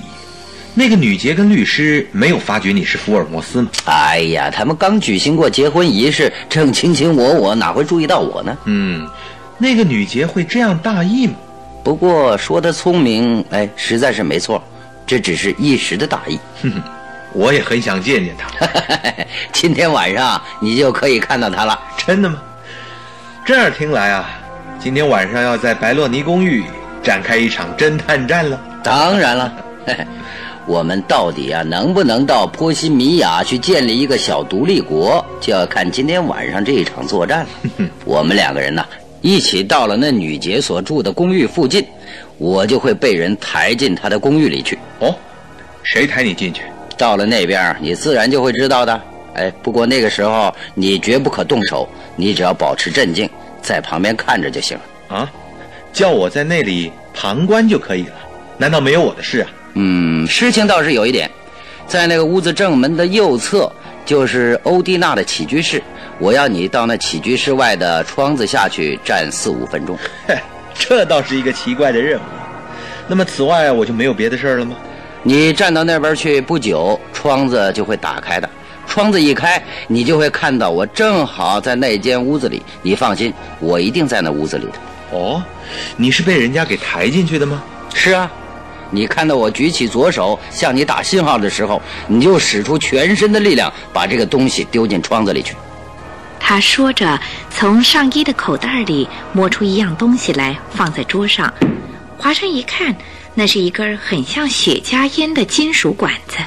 那个女杰跟律师没有发觉你是福尔摩斯吗？哎呀，他们刚举行过结婚仪式，正卿卿我我，哪会注意到我呢？嗯，那个女杰会这样大意吗？不过说他聪明，哎，实在是没错。这只是一时的大意，哼哼，我也很想见见他。<laughs> 今天晚上你就可以看到他了，真的吗？这样听来啊，今天晚上要在白洛尼公寓展开一场侦探战了。当然了，<laughs> 我们到底啊能不能到波西米亚去建立一个小独立国，就要看今天晚上这一场作战了。<laughs> 我们两个人呢，一起到了那女杰所住的公寓附近。我就会被人抬进她的公寓里去。哦，谁抬你进去？到了那边，你自然就会知道的。哎，不过那个时候你绝不可动手，你只要保持镇静，在旁边看着就行了。啊，叫我在那里旁观就可以了？难道没有我的事啊？嗯，事情倒是有一点，在那个屋子正门的右侧就是欧蒂娜的起居室，我要你到那起居室外的窗子下去站四五分钟。这倒是一个奇怪的任务。那么，此外我就没有别的事儿了吗？你站到那边去，不久窗子就会打开的。窗子一开，你就会看到我正好在那间屋子里。你放心，我一定在那屋子里的。哦，你是被人家给抬进去的吗？是啊。你看到我举起左手向你打信号的时候，你就使出全身的力量把这个东西丢进窗子里去。他说着，从上衣的口袋里摸出一样东西来，放在桌上。华生一看，那是一根很像雪茄烟的金属管子。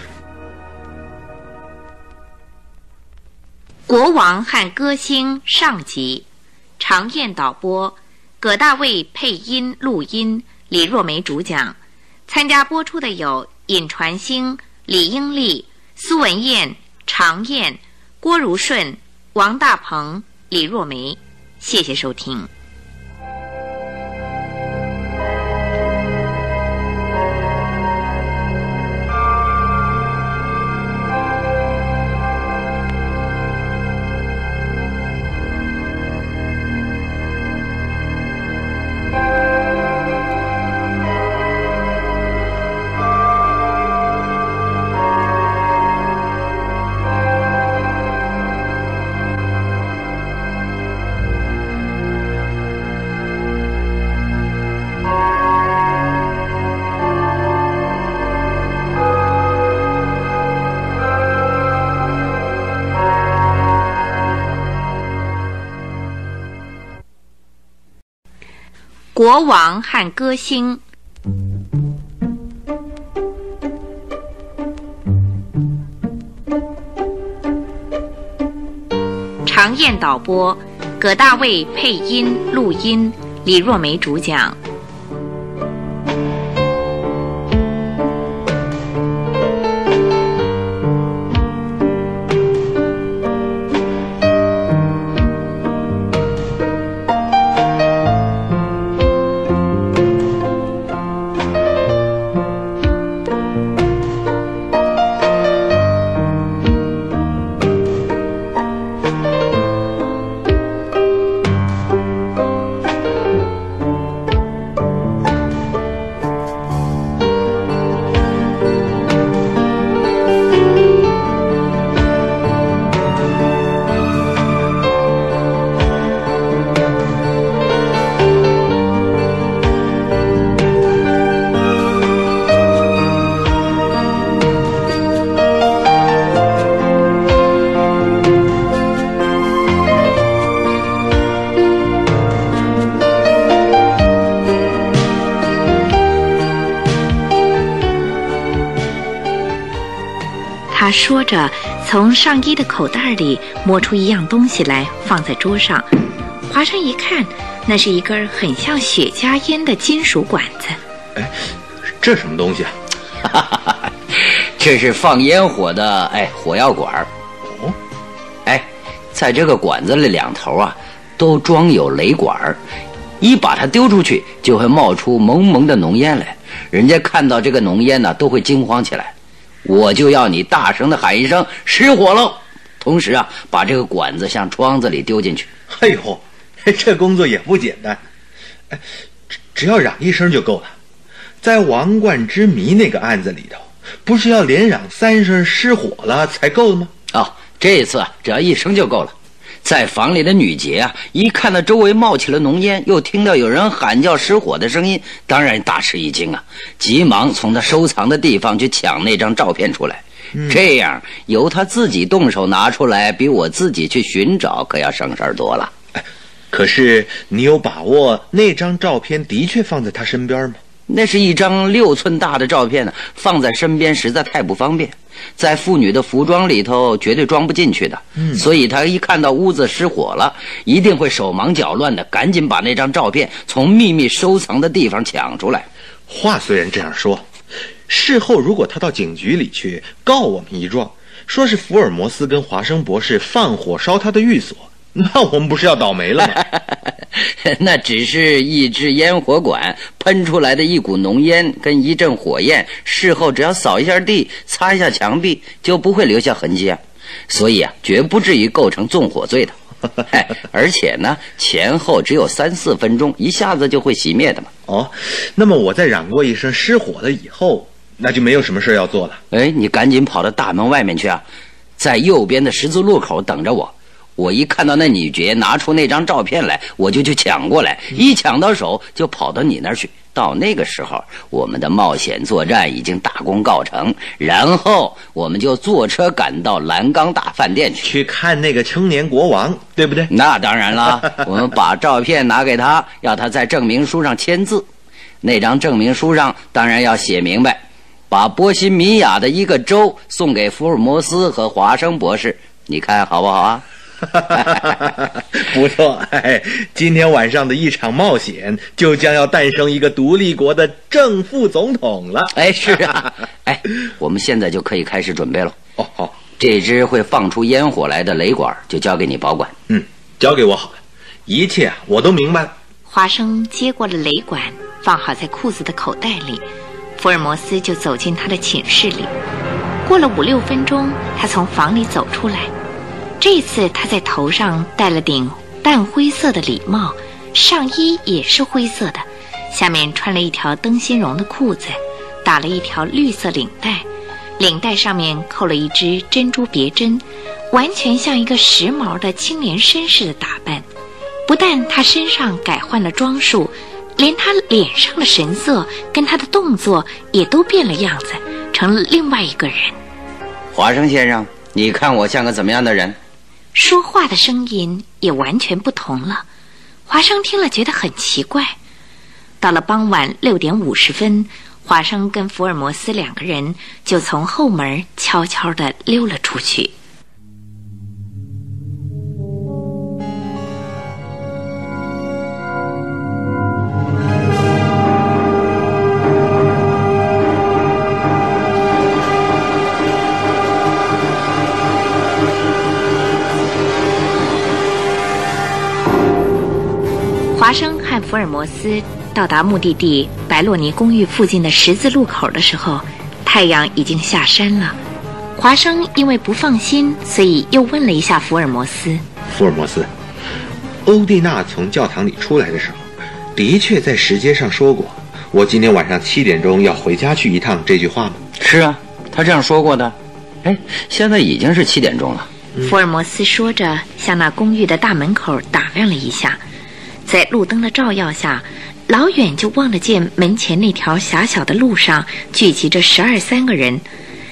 国王和歌星上集，常燕导播，葛大卫配音录音，李若梅主讲。参加播出的有尹传星、李英丽、苏文燕、常燕、郭如顺。王大鹏、李若梅，谢谢收听。国王和歌星，常燕导播，葛大卫配音录音，李若梅主讲。着，从上衣的口袋里摸出一样东西来，放在桌上。华生一看，那是一根很像雪茄烟的金属管子。哎，这什么东西啊？<laughs> 这是放烟火的，哎，火药管。哦，哎，在这个管子里两头啊，都装有雷管儿，一把它丢出去，就会冒出蒙蒙的浓烟来。人家看到这个浓烟呢，都会惊慌起来。我就要你大声的喊一声“失火喽”，同时啊，把这个管子向窗子里丢进去。哎呦，这工作也不简单。哎，只只要嚷一声就够了。在王冠之谜那个案子里头，不是要连嚷三声“失火了”才够吗？哦，这次啊，只要一声就够了。在房里的女杰啊，一看到周围冒起了浓烟，又听到有人喊叫失火的声音，当然大吃一惊啊，急忙从她收藏的地方去抢那张照片出来。这样由她自己动手拿出来，比我自己去寻找可要省事儿多了。<laughs> 可是你有把握那张照片的确放在她身边吗？那是一张六寸大的照片呢，放在身边实在太不方便，在妇女的服装里头绝对装不进去的。嗯，所以他一看到屋子失火了，一定会手忙脚乱的，赶紧把那张照片从秘密收藏的地方抢出来。话虽然这样说，事后如果他到警局里去告我们一状，说是福尔摩斯跟华生博士放火烧他的寓所。<laughs> 那我们不是要倒霉了吗？<laughs> 那只是一支烟火管喷出来的一股浓烟跟一阵火焰，事后只要扫一下地、擦一下墙壁，就不会留下痕迹啊。所以啊，绝不至于构成纵火罪的。<laughs> 而且呢，前后只有三四分钟，一下子就会熄灭的嘛。哦，那么我在染过一身失火了以后，那就没有什么事要做了。哎，你赶紧跑到大门外面去啊，在右边的十字路口等着我。我一看到那女爵拿出那张照片来，我就去抢过来，一抢到手就跑到你那儿去。到那个时候，我们的冒险作战已经大功告成，然后我们就坐车赶到蓝钢大饭店去，去看那个青年国王，对不对？那当然了，<laughs> 我们把照片拿给他，要他在证明书上签字。那张证明书上当然要写明白，把波西米亚的一个州送给福尔摩斯和华生博士。你看好不好啊？<laughs> 不错，今天晚上的一场冒险就将要诞生一个独立国的正副总统了。哎，是啊，<laughs> 哎，我们现在就可以开始准备了。哦，好，这只会放出烟火来的雷管就交给你保管。嗯，交给我好了，一切啊我都明白了。华生接过了雷管，放好在裤子的口袋里。福尔摩斯就走进他的寝室里。过了五六分钟，他从房里走出来。这次他在头上戴了顶淡灰色的礼帽，上衣也是灰色的，下面穿了一条灯芯绒的裤子，打了一条绿色领带，领带上面扣了一只珍珠别针，完全像一个时髦的青年绅士的打扮。不但他身上改换了装束，连他脸上的神色跟他的动作也都变了样子，成了另外一个人。华生先生，你看我像个怎么样的人？说话的声音也完全不同了，华生听了觉得很奇怪。到了傍晚六点五十分，华生跟福尔摩斯两个人就从后门悄悄地溜了出去。华生和福尔摩斯到达目的地白洛尼公寓附近的十字路口的时候，太阳已经下山了。华生因为不放心，所以又问了一下福尔摩斯：“福尔摩斯，欧蒂娜从教堂里出来的时候，的确在石阶上说过‘我今天晚上七点钟要回家去一趟’这句话吗？”“是啊，他这样说过的。”“哎，现在已经是七点钟了。”福尔摩斯说着，向那公寓的大门口打量了一下。在路灯的照耀下，老远就望得见门前那条狭小的路上聚集着十二三个人。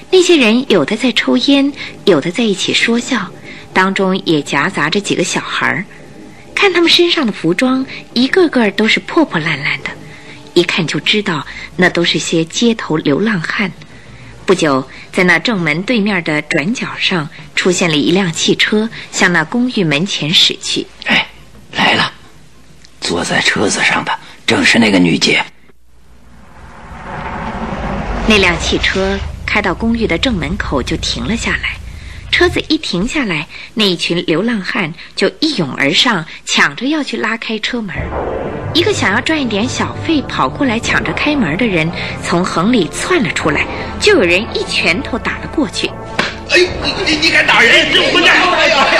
那些人有的在抽烟，有的在一起说笑，当中也夹杂着几个小孩儿。看他们身上的服装，一个个都是破破烂烂的，一看就知道那都是些街头流浪汉。不久，在那正门对面的转角上出现了一辆汽车，向那公寓门前驶去。哎，来了。坐在车子上的正是那个女杰。那辆汽车开到公寓的正门口就停了下来，车车子一停下来，那一群流浪汉就一涌而上，抢着要去拉开车门。一个想要赚一点小费跑过来抢着开门的人从横里窜了出来，就有人一拳头打了过去。哎呦，你你敢打人？混蛋！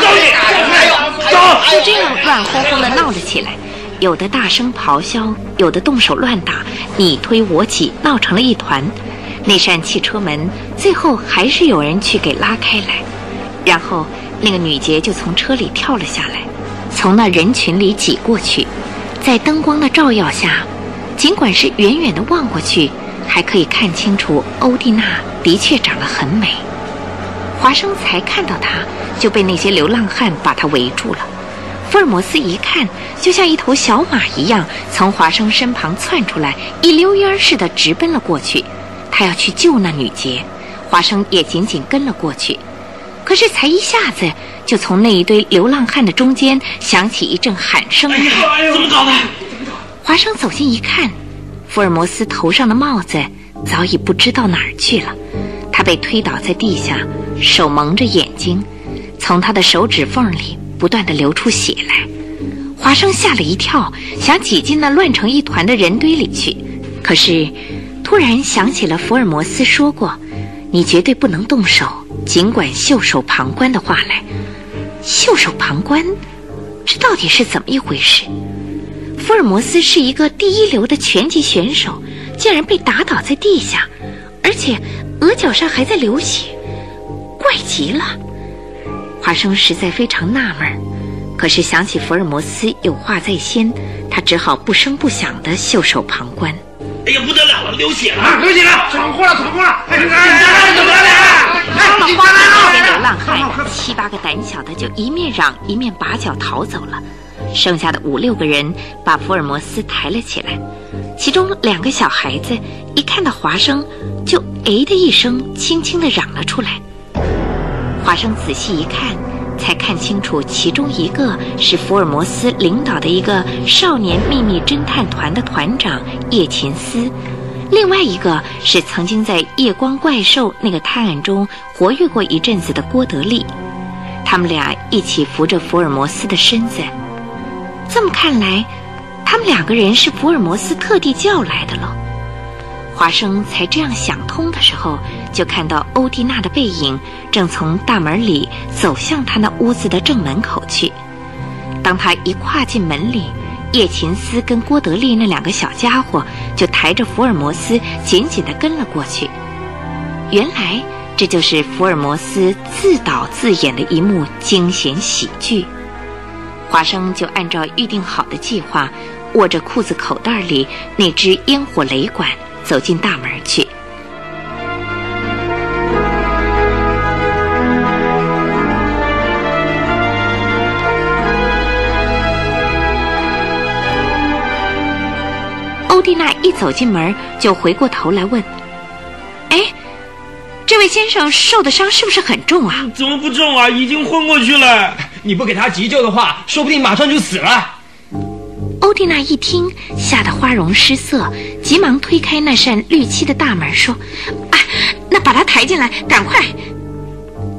走你！走！就这样乱哄哄的闹了起来，有的大声咆哮，有的动手乱打，你推我挤，闹成了一团。那扇汽车门最后还是有人去给拉开来，然后那个女杰就从车里跳了下来，从那人群里挤过去，在灯光的照耀下，尽管是远远的望过去，还可以看清楚欧蒂娜的确长得很美。华生才看到她，就被那些流浪汉把她围住了。福尔摩斯一看，就像一头小马一样，从华生身旁窜出来，一溜烟似的直奔了过去。他要去救那女杰，华生也紧紧跟了过去。可是才一下子，就从那一堆流浪汉的中间响起一阵喊声：“哎呀怎么搞的？”华生走近一看，福尔摩斯头上的帽子早已不知道哪儿去了。他被推倒在地下，手蒙着眼睛，从他的手指缝里不断的流出血来。华生吓了一跳，想挤进那乱成一团的人堆里去，可是。突然想起了福尔摩斯说过：“你绝对不能动手，尽管袖手旁观的话来。”袖手旁观，这到底是怎么一回事？福尔摩斯是一个第一流的拳击选手，竟然被打倒在地下，而且额角上还在流血，怪极了。华生实在非常纳闷，可是想起福尔摩斯有话在先，他只好不声不响地袖手旁观。哎呀，不得了了，流血了！流血了！闯祸了，闯祸了！哎，怎么了？慌了慌了！那流浪汉七八个胆小的就一面嚷一面拔脚逃走了，剩下的五六个人把福尔摩斯抬了起来，其中两个小孩子一看到华生，就哎的一声轻轻的嚷了出来。华生仔细一看。才看清楚，其中一个是福尔摩斯领导的一个少年秘密侦探团的团长叶琴斯，另外一个是曾经在夜光怪兽那个探案中活跃过一阵子的郭德利。他们俩一起扶着福尔摩斯的身子。这么看来，他们两个人是福尔摩斯特地叫来的了。华生才这样想通的时候，就看到欧蒂娜的背影正从大门里走向他那屋子的正门口去。当他一跨进门里，叶琴斯跟郭德利那两个小家伙就抬着福尔摩斯紧紧地跟了过去。原来这就是福尔摩斯自导自演的一幕惊险喜剧。华生就按照预定好的计划，握着裤子口袋里那只烟火雷管。走进大门去。欧蒂娜一走进门，就回过头来问：“哎，这位先生受的伤是不是很重啊？”“怎么不重啊？已经昏过去了。你不给他急救的话，说不定马上就死了。”欧蒂娜一听，吓得花容失色，急忙推开那扇绿漆的大门，说：“啊，那把他抬进来，赶快！”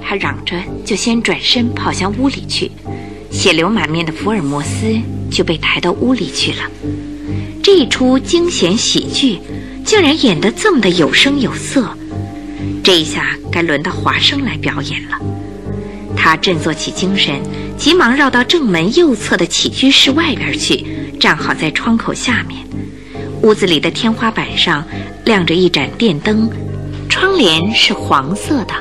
他嚷着，就先转身跑向屋里去。血流满面的福尔摩斯就被抬到屋里去了。一出惊险喜剧，竟然演得这么的有声有色。这一下该轮到华生来表演了。他振作起精神，急忙绕到正门右侧的起居室外边去。站好在窗口下面，屋子里的天花板上亮着一盏电灯，窗帘是黄色的。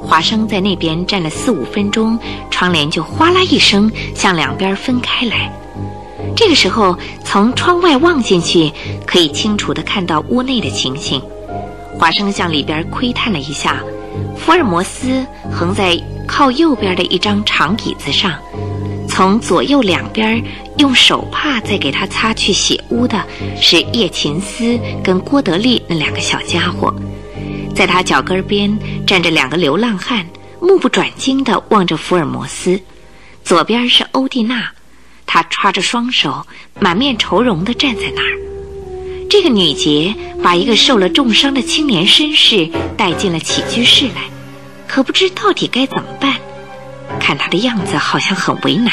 华生在那边站了四五分钟，窗帘就哗啦一声向两边分开来。这个时候，从窗外望进去，可以清楚地看到屋内的情形。华生向里边窥探了一下，福尔摩斯横在靠右边的一张长椅子上。从左右两边用手帕在给他擦去血污的是叶琴斯跟郭德利那两个小家伙，在他脚跟边站着两个流浪汉，目不转睛地望着福尔摩斯。左边是欧蒂娜，她抓着双手，满面愁容地站在那儿。这个女杰把一个受了重伤的青年绅士带进了起居室来。可不知到底该怎么办。看他的样子，好像很为难。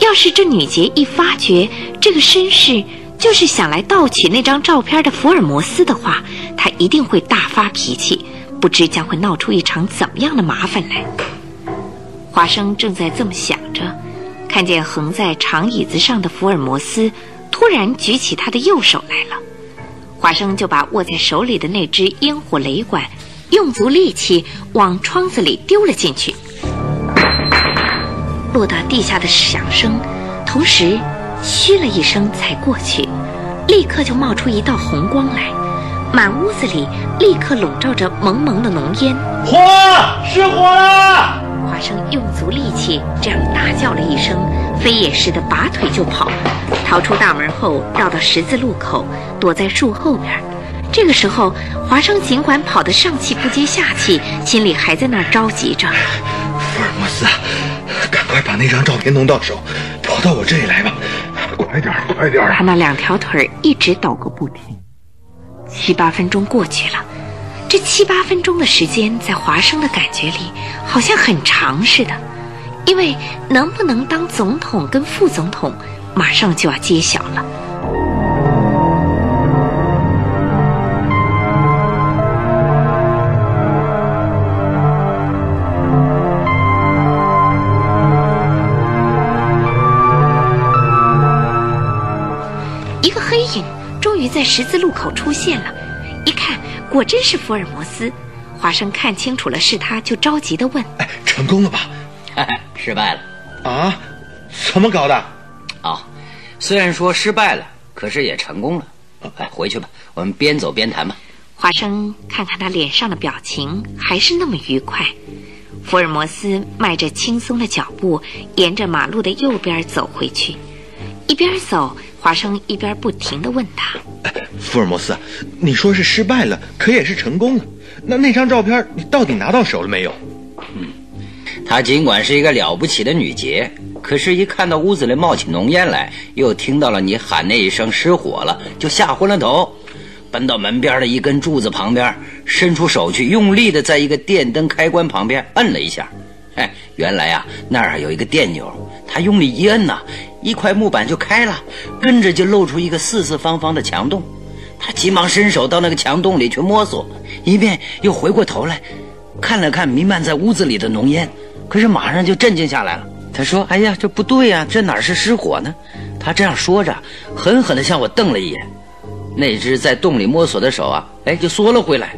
要是这女杰一发觉这个绅士就是想来盗取那张照片的福尔摩斯的话，他一定会大发脾气，不知将会闹出一场怎么样的麻烦来。华生正在这么想着，看见横在长椅子上的福尔摩斯突然举起他的右手来了。华生就把握在手里的那只烟火雷管，用足力气往窗子里丢了进去。落到地下的响声，同时嘘了一声才过去，立刻就冒出一道红光来，满屋子里立刻笼罩着蒙蒙的浓烟。火，失火了！华生用足力气这样大叫了一声，飞也似的拔腿就跑，逃出大门后，绕到十字路口，躲在树后边。这个时候，华生尽管跑得上气不接下气，心里还在那儿着急着。福尔摩斯，赶快把那张照片弄到手，跑到我这里来吧！快点，快点！他那两条腿一直抖个不停。七八分钟过去了，这七八分钟的时间，在华生的感觉里好像很长似的，因为能不能当总统跟副总统，马上就要揭晓了。十字路口出现了，一看果真是福尔摩斯。华生看清楚了是他，就着急地问哎，成功了吧？<laughs> 失败了。啊？怎么搞的？哦，虽然说失败了，可是也成功了。哎，回去吧，我们边走边谈吧。华生看看他脸上的表情，还是那么愉快。福尔摩斯迈着轻松的脚步，沿着马路的右边走回去，一边走，华生一边不停地问他。哎，<laughs> 福尔摩斯，你说是失败了，可也是成功了。那那张照片你到底拿到手了没有？嗯她尽管是一个了不起的女杰，可是，一看到屋子里冒起浓烟来，又听到了你喊那一声失火了，就吓昏了头，奔到门边的一根柱子旁边，伸出手去，用力的在一个电灯开关旁边摁了一下。哎，原来啊，那儿有一个电钮，他用力一摁呐，一块木板就开了，跟着就露出一个四四方方的墙洞。他急忙伸手到那个墙洞里去摸索，一遍又回过头来，看了看弥漫在屋子里的浓烟，可是马上就镇静下来了。他说：“哎呀，这不对呀，这哪是失火呢？”他这样说着，狠狠地向我瞪了一眼。那只在洞里摸索的手啊，哎，就缩了回来，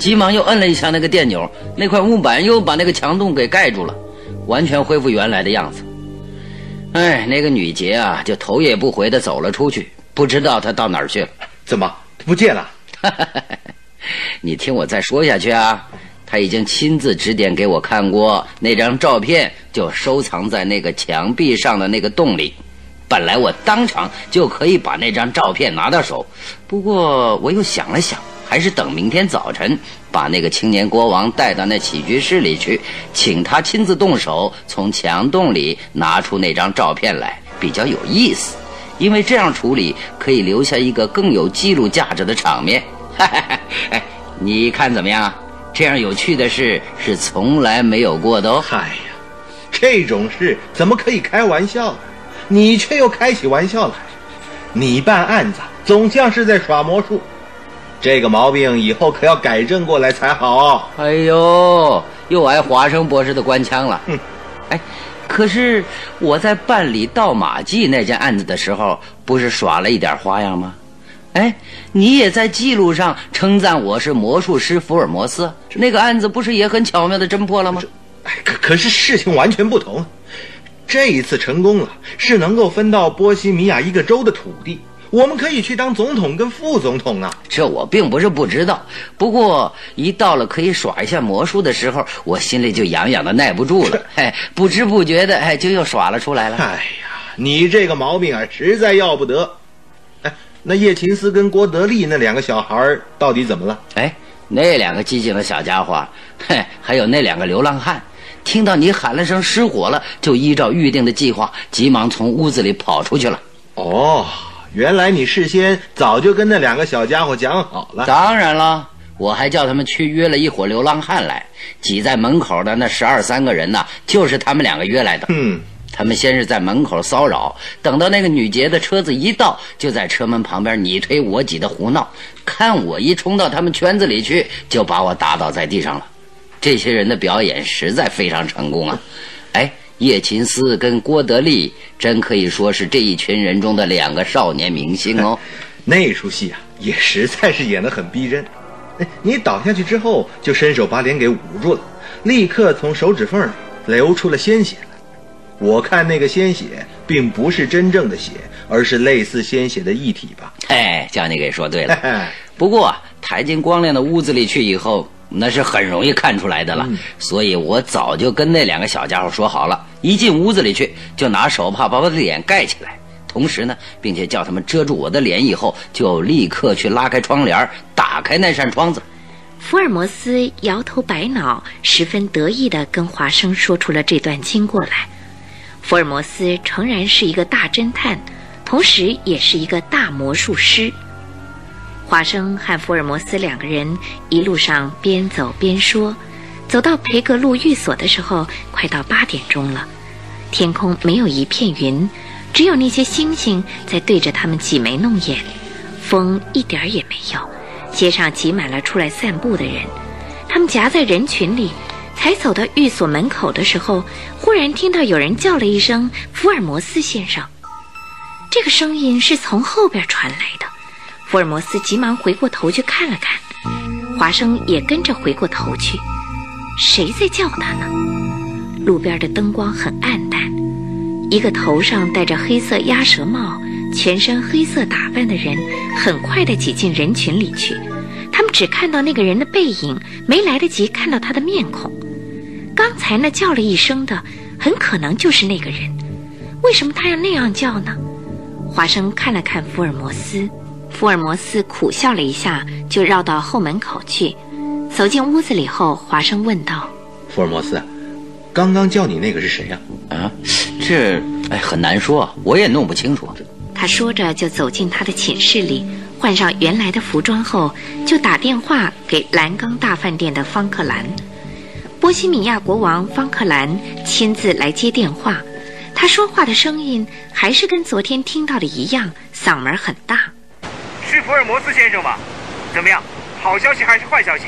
急忙又摁了一下那个电钮，那块木板又把那个墙洞给盖住了，完全恢复原来的样子。哎，那个女杰啊，就头也不回的走了出去，不知道她到哪儿去了。怎么不见了？<laughs> 你听我再说下去啊！他已经亲自指点给我看过，那张照片就收藏在那个墙壁上的那个洞里。本来我当场就可以把那张照片拿到手，不过我又想了想，还是等明天早晨把那个青年国王带到那起居室里去，请他亲自动手从墙洞里拿出那张照片来，比较有意思。因为这样处理可以留下一个更有记录价值的场面。哎，你看怎么样？这样有趣的事是从来没有过的哦。嗨呀，这种事怎么可以开玩笑呢？你却又开起玩笑来。你办案子总像是在耍魔术，这个毛病以后可要改正过来才好。哎呦，又挨华生博士的官腔了。哼，哎，可是我在办理盗马记那件案子的时候，不是耍了一点花样吗？哎，你也在记录上称赞我是魔术师福尔摩斯，那个案子不是也很巧妙的侦破了吗？哎，可可是事情完全不同。这一次成功了，是能够分到波西米亚一个州的土地，我们可以去当总统跟副总统啊。这我并不是不知道，不过一到了可以耍一下魔术的时候，我心里就痒痒的耐不住了，<laughs> 哎，不知不觉的，哎，就又耍了出来了。哎呀，你这个毛病啊，实在要不得。哎，那叶琴斯跟郭德利那两个小孩到底怎么了？哎，那两个机警的小家伙，嘿，还有那两个流浪汉。听到你喊了声失火了，就依照预定的计划，急忙从屋子里跑出去了。哦，原来你事先早就跟那两个小家伙讲好了。当然了，我还叫他们去约了一伙流浪汉来，挤在门口的那十二三个人呢，就是他们两个约来的。嗯，他们先是在门口骚扰，等到那个女杰的车子一到，就在车门旁边你推我挤的胡闹。看我一冲到他们圈子里去，就把我打倒在地上了。这些人的表演实在非常成功啊！哎，叶琴思跟郭德利真可以说是这一群人中的两个少年明星哦。<laughs> 那出戏啊，也实在是演得很逼真。你倒下去之后，就伸手把脸给捂住了，立刻从手指缝里流出了鲜血来。我看那个鲜血并不是真正的血，而是类似鲜血的液体吧？哎，叫你给说对了。不过抬进光亮的屋子里去以后，那是很容易看出来的了。所以我早就跟那两个小家伙说好了，一进屋子里去就拿手帕把我的脸盖起来。同时呢，并且叫他们遮住我的脸，以后就立刻去拉开窗帘，打开那扇窗子。福尔摩斯摇头摆脑，十分得意地跟华生说出了这段经过来。福尔摩斯诚然是一个大侦探，同时也是一个大魔术师。华生和福尔摩斯两个人一路上边走边说，走到培格路寓所的时候，快到八点钟了，天空没有一片云。只有那些星星在对着他们挤眉弄眼，风一点儿也没有。街上挤满了出来散步的人，他们夹在人群里，才走到寓所门口的时候，忽然听到有人叫了一声“福尔摩斯先生”。这个声音是从后边传来的。福尔摩斯急忙回过头去看了看，华生也跟着回过头去。谁在叫他呢？路边的灯光很暗淡。一个头上戴着黑色鸭舌帽、全身黑色打扮的人，很快地挤进人群里去。他们只看到那个人的背影，没来得及看到他的面孔。刚才那叫了一声的，很可能就是那个人。为什么他要那样叫呢？华生看了看福尔摩斯，福尔摩斯苦笑了一下，就绕到后门口去。走进屋子里后，华生问道：“福尔摩斯。”刚刚叫你那个是谁呀？啊，这哎很难说，我也弄不清楚。他说着就走进他的寝室里，换上原来的服装后，就打电话给蓝钢大饭店的方克兰。波西米亚国王方克兰亲自来接电话，他说话的声音还是跟昨天听到的一样，嗓门很大。是福尔摩斯先生吧？怎么样？好消息还是坏消息？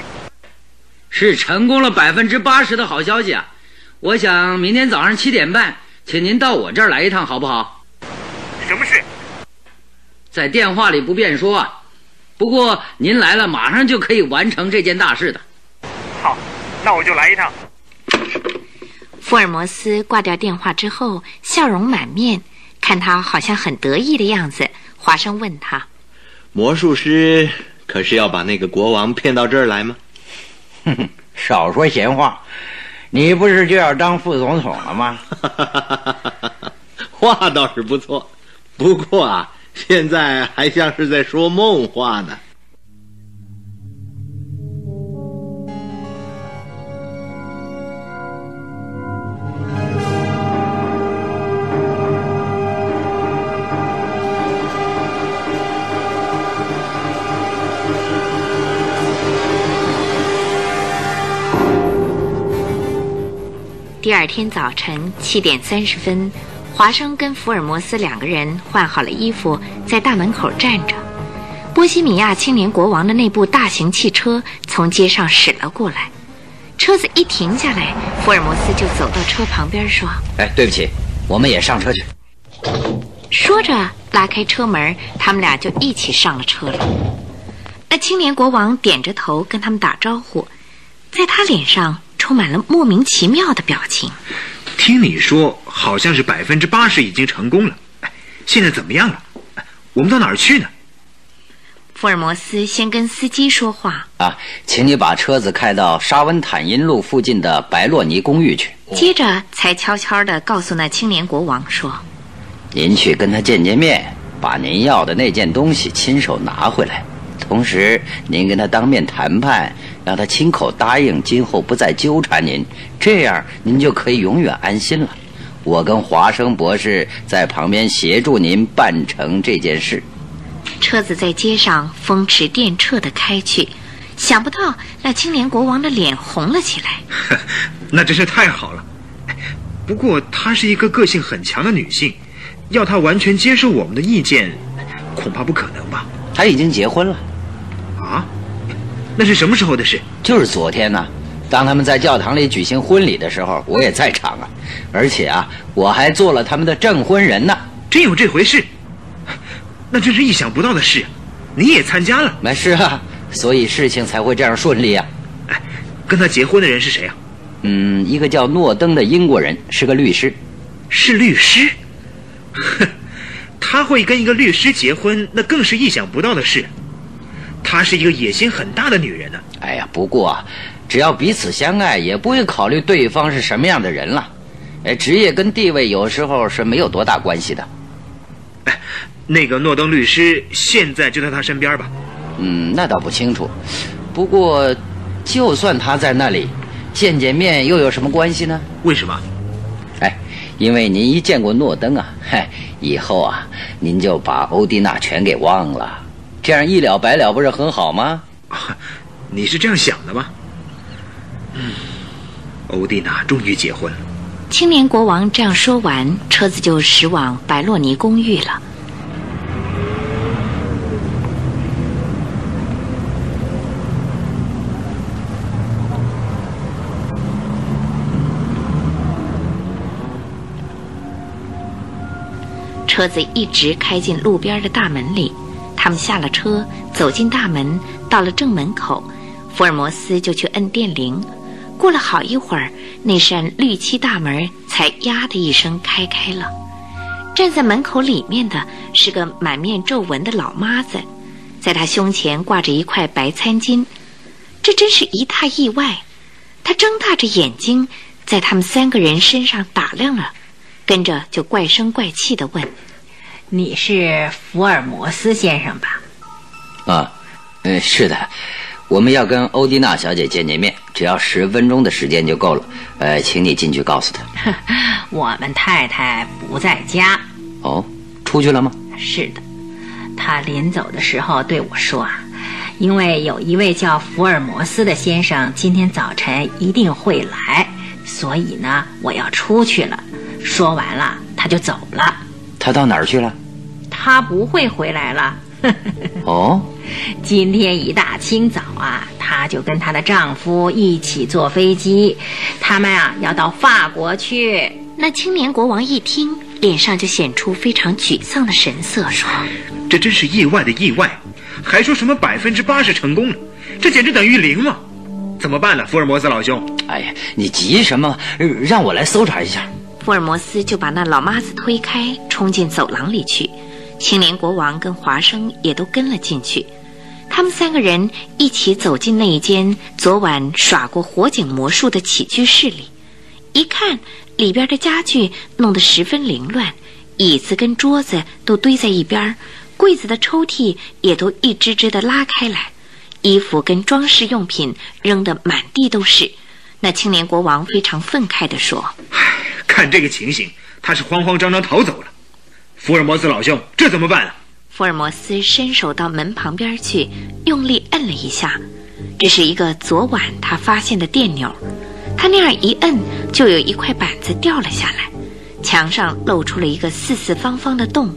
是成功了百分之八十的好消息啊！我想明天早上七点半，请您到我这儿来一趟，好不好？什么事？在电话里不便说啊。不过您来了，马上就可以完成这件大事的。好，那我就来一趟。福尔摩斯挂掉电话之后，笑容满面，看他好像很得意的样子。华生问他：“魔术师可是要把那个国王骗到这儿来吗？”哼哼，少说闲话。你不是就要当副总统了吗？<laughs> 话倒是不错，不过啊，现在还像是在说梦话呢。第二天早晨七点三十分，华生跟福尔摩斯两个人换好了衣服，在大门口站着。波西米亚青年国王的那部大型汽车从街上驶了过来，车子一停下来，福尔摩斯就走到车旁边说：“哎，对不起，我们也上车去。”说着拉开车门，他们俩就一起上了车了。那青年国王点着头跟他们打招呼，在他脸上。充满了莫名其妙的表情。听你说，好像是百分之八十已经成功了。现在怎么样了？我们到哪儿去呢？福尔摩斯先跟司机说话啊，请你把车子开到沙温坦因路附近的白洛尼公寓去。接着才悄悄地告诉那青年国王说：“您去跟他见见面，把您要的那件东西亲手拿回来。同时，您跟他当面谈判。”让他亲口答应，今后不再纠缠您，这样您就可以永远安心了。我跟华生博士在旁边协助您办成这件事。车子在街上风驰电掣地开去，想不到那青年国王的脸红了起来。<laughs> 那真是太好了。不过她是一个个性很强的女性，要她完全接受我们的意见，恐怕不可能吧？她已经结婚了。啊？那是什么时候的事？就是昨天呢。当他们在教堂里举行婚礼的时候，我也在场啊。而且啊，我还做了他们的证婚人呢。真有这回事？那真是意想不到的事。你也参加了？没事啊，所以事情才会这样顺利啊。哎，跟他结婚的人是谁啊？嗯，一个叫诺登的英国人，是个律师。是律师？哼，他会跟一个律师结婚，那更是意想不到的事。她是一个野心很大的女人呢。哎呀，不过啊，只要彼此相爱，也不会考虑对方是什么样的人了。哎，职业跟地位有时候是没有多大关系的。哎，那个诺登律师现在就在他身边吧？嗯，那倒不清楚。不过，就算他在那里，见见面又有什么关系呢？为什么？哎，因为您一见过诺登啊，嗨，以后啊，您就把欧蒂娜全给忘了。这样一了百了，不是很好吗？你是这样想的吗？嗯，欧蒂娜终于结婚了。青年国王这样说完，车子就驶往白洛尼公寓了。车子一直开进路边的大门里。他们下了车，走进大门，到了正门口，福尔摩斯就去摁电铃。过了好一会儿，那扇绿漆大门才“呀”的一声开开了。站在门口里面的是个满面皱纹的老妈子，在她胸前挂着一块白餐巾。这真是一大意外。她睁大着眼睛，在他们三个人身上打量了，跟着就怪声怪气地问。你是福尔摩斯先生吧？啊，嗯，是的，我们要跟欧迪娜小姐见见面，只要十分钟的时间就够了。呃，请你进去告诉她，<laughs> 我们太太不在家。哦，出去了吗？是的，她临走的时候对我说啊，因为有一位叫福尔摩斯的先生今天早晨一定会来，所以呢，我要出去了。说完了，他就走了。他到哪儿去了？她不会回来了。<laughs> 哦，今天一大清早啊，她就跟她的丈夫一起坐飞机，他们啊要到法国去。那青年国王一听，脸上就显出非常沮丧的神色，说：“这真是意外的意外，还说什么百分之八十成功呢？这简直等于零嘛！怎么办呢，福尔摩斯老兄？哎呀，你急什么？让我来搜查一下。”福尔摩斯就把那老妈子推开，冲进走廊里去。青年国王跟华生也都跟了进去，他们三个人一起走进那一间昨晚耍过火警魔术的起居室里。一看，里边的家具弄得十分凌乱，椅子跟桌子都堆在一边，柜子的抽屉也都一只只的拉开来，衣服跟装饰用品扔得满地都是。那青年国王非常愤慨地说：“唉，看这个情形，他是慌慌张张逃走了。”福尔摩斯老兄，这怎么办啊？福尔摩斯伸手到门旁边去，用力摁了一下。这是一个昨晚他发现的电钮，他那样一摁，就有一块板子掉了下来，墙上露出了一个四四方方的洞。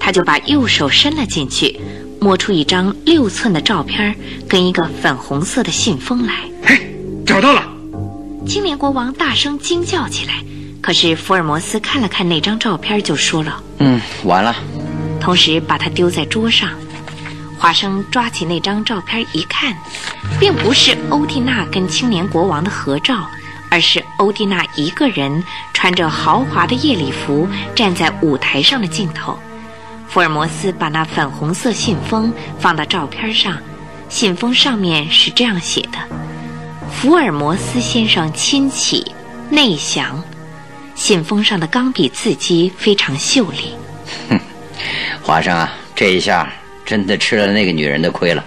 他就把右手伸了进去，摸出一张六寸的照片跟一个粉红色的信封来。嘿，找到了！青年国王大声惊叫起来。可是福尔摩斯看了看那张照片，就说了：“嗯，完了。”同时把它丢在桌上。华生抓起那张照片一看，并不是欧蒂娜跟青年国王的合照，而是欧蒂娜一个人穿着豪华的夜礼服站在舞台上的镜头。福尔摩斯把那粉红色信封放到照片上，信封上面是这样写的：“福尔摩斯先生亲启，内详。”信封上的钢笔字迹非常秀丽。哼，华生啊，这一下真的吃了那个女人的亏了。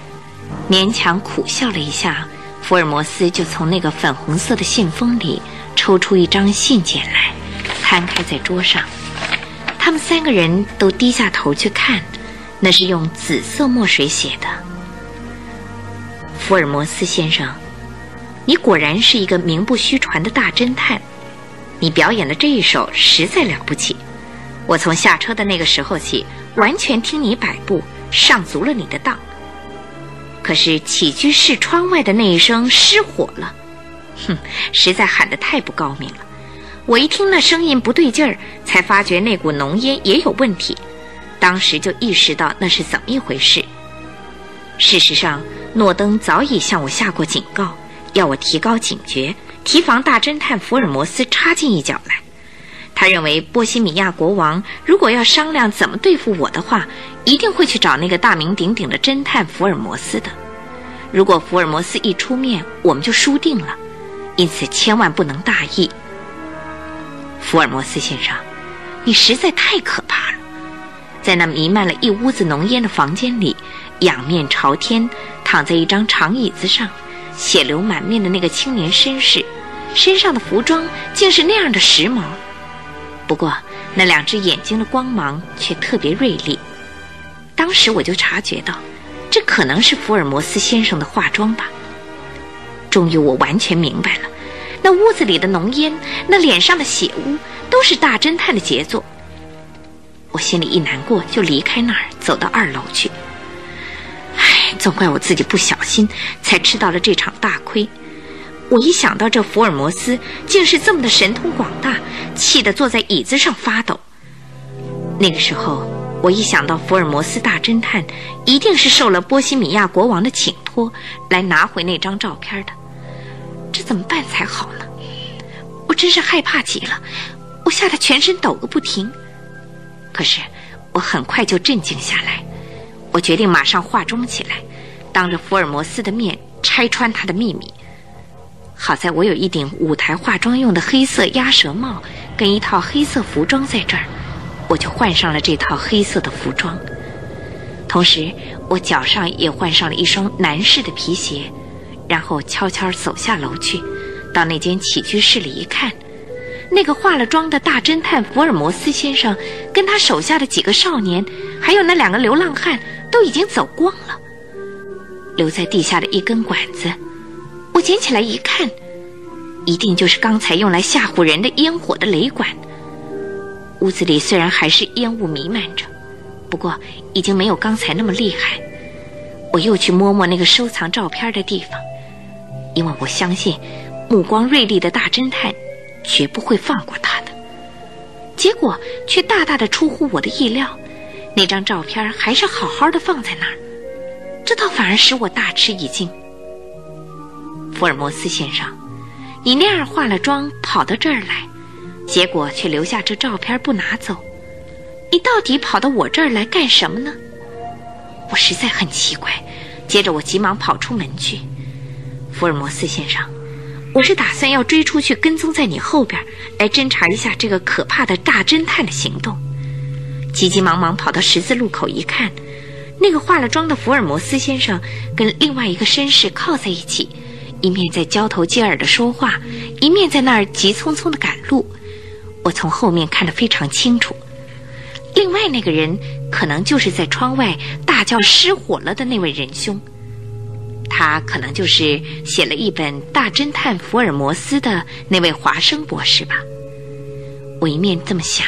勉强苦笑了一下，福尔摩斯就从那个粉红色的信封里抽出一张信件来，摊开在桌上。他们三个人都低下头去看，那是用紫色墨水写的。福尔摩斯先生，你果然是一个名不虚传的大侦探。你表演的这一手实在了不起。我从下车的那个时候起，完全听你摆布，上足了你的当。可是起居室窗外的那一声失火了，哼，实在喊得太不高明了。我一听那声音不对劲儿，才发觉那股浓烟也有问题，当时就意识到那是怎么一回事。事实上，诺登早已向我下过警告，要我提高警觉，提防大侦探福尔摩斯插进一脚来。他认为波西米亚国王如果要商量怎么对付我的话，一定会去找那个大名鼎鼎的侦探福尔摩斯的。如果福尔摩斯一出面，我们就输定了。因此，千万不能大意。福尔摩斯先生，你实在太可怕了！在那弥漫了一屋子浓烟的房间里，仰面朝天躺在一张长椅子上，血流满面的那个青年绅士，身上的服装竟是那样的时髦。不过，那两只眼睛的光芒却特别锐利。当时我就察觉到，这可能是福尔摩斯先生的化妆吧。终于，我完全明白了，那屋子里的浓烟，那脸上的血污，都是大侦探的杰作。我心里一难过，就离开那儿，走到二楼去。总怪我自己不小心，才吃到了这场大亏。我一想到这福尔摩斯竟是这么的神通广大，气得坐在椅子上发抖。那个时候，我一想到福尔摩斯大侦探一定是受了波西米亚国王的请托来拿回那张照片的，这怎么办才好呢？我真是害怕极了，我吓得全身抖个不停。可是我很快就镇静下来，我决定马上化妆起来，当着福尔摩斯的面拆穿他的秘密。好在我有一顶舞台化妆用的黑色鸭舌帽，跟一套黑色服装在这儿，我就换上了这套黑色的服装。同时，我脚上也换上了一双男士的皮鞋，然后悄悄走下楼去，到那间起居室里一看，那个化了妆的大侦探福尔摩斯先生，跟他手下的几个少年，还有那两个流浪汉，都已经走光了，留在地下的一根管子。我捡起来一看，一定就是刚才用来吓唬人的烟火的雷管。屋子里虽然还是烟雾弥漫着，不过已经没有刚才那么厉害。我又去摸摸那个收藏照片的地方，因为我相信目光锐利的大侦探绝不会放过他的。结果却大大的出乎我的意料，那张照片还是好好的放在那儿，这倒反而使我大吃一惊。福尔摩斯先生，你那样化了妆跑到这儿来，结果却留下这照片不拿走，你到底跑到我这儿来干什么呢？我实在很奇怪。接着我急忙跑出门去。福尔摩斯先生，我是打算要追出去跟踪在你后边，来侦查一下这个可怕的大侦探的行动。急急忙忙跑到十字路口一看，那个化了妆的福尔摩斯先生跟另外一个绅士靠在一起。一面在交头接耳的说话，一面在那儿急匆匆的赶路。我从后面看得非常清楚。另外那个人可能就是在窗外大叫失火了的那位仁兄，他可能就是写了一本《大侦探福尔摩斯》的那位华生博士吧。我一面这么想，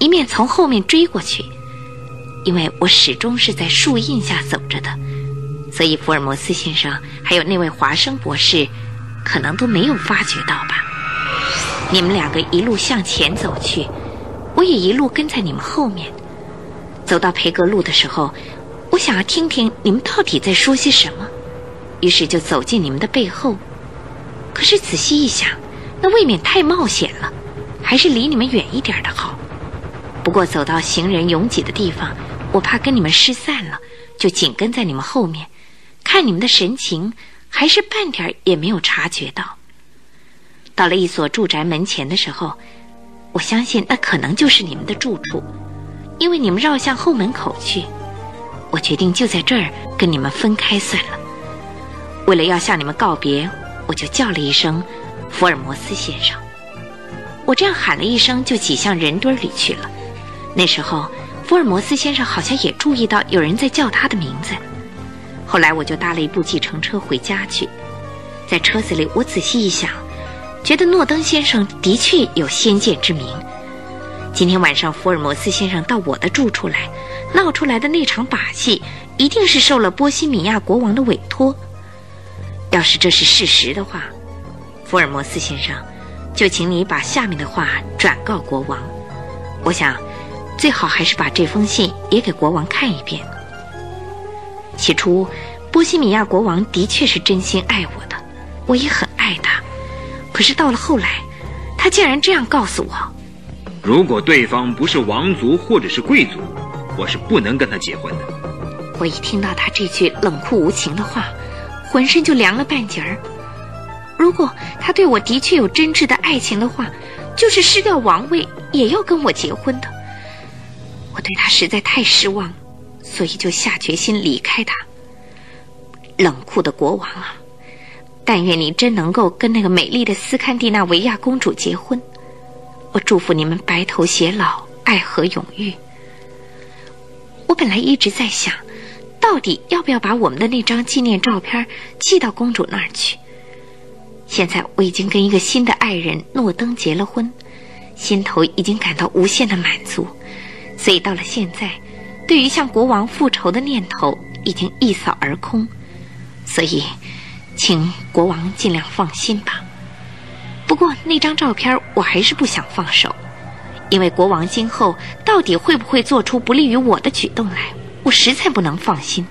一面从后面追过去，因为我始终是在树荫下走着的。所以，福尔摩斯先生还有那位华生博士，可能都没有发觉到吧？你们两个一路向前走去，我也一路跟在你们后面。走到培格路的时候，我想要听听你们到底在说些什么，于是就走进你们的背后。可是仔细一想，那未免太冒险了，还是离你们远一点的好。不过走到行人拥挤的地方，我怕跟你们失散了，就紧跟在你们后面。看你们的神情，还是半点也没有察觉到。到了一所住宅门前的时候，我相信那可能就是你们的住处，因为你们绕向后门口去。我决定就在这儿跟你们分开算了。为了要向你们告别，我就叫了一声“福尔摩斯先生”。我这样喊了一声，就挤向人堆里去了。那时候，福尔摩斯先生好像也注意到有人在叫他的名字。后来我就搭了一部计程车回家去，在车子里，我仔细一想，觉得诺登先生的确有先见之明。今天晚上福尔摩斯先生到我的住处来，闹出来的那场把戏，一定是受了波西米亚国王的委托。要是这是事实的话，福尔摩斯先生，就请你把下面的话转告国王。我想，最好还是把这封信也给国王看一遍。起初，波西米亚国王的确是真心爱我的，我也很爱他。可是到了后来，他竟然这样告诉我：如果对方不是王族或者是贵族，我是不能跟他结婚的。我一听到他这句冷酷无情的话，浑身就凉了半截儿。如果他对我的确有真挚的爱情的话，就是失掉王位也要跟我结婚的。我对他实在太失望。所以就下决心离开他。冷酷的国王啊，但愿你真能够跟那个美丽的斯堪的纳维亚公主结婚。我祝福你们白头偕老，爱河永浴。我本来一直在想，到底要不要把我们的那张纪念照片寄到公主那儿去。现在我已经跟一个新的爱人诺登结了婚，心头已经感到无限的满足，所以到了现在。对于向国王复仇的念头已经一扫而空，所以，请国王尽量放心吧。不过那张照片我还是不想放手，因为国王今后到底会不会做出不利于我的举动来，我实在不能放心。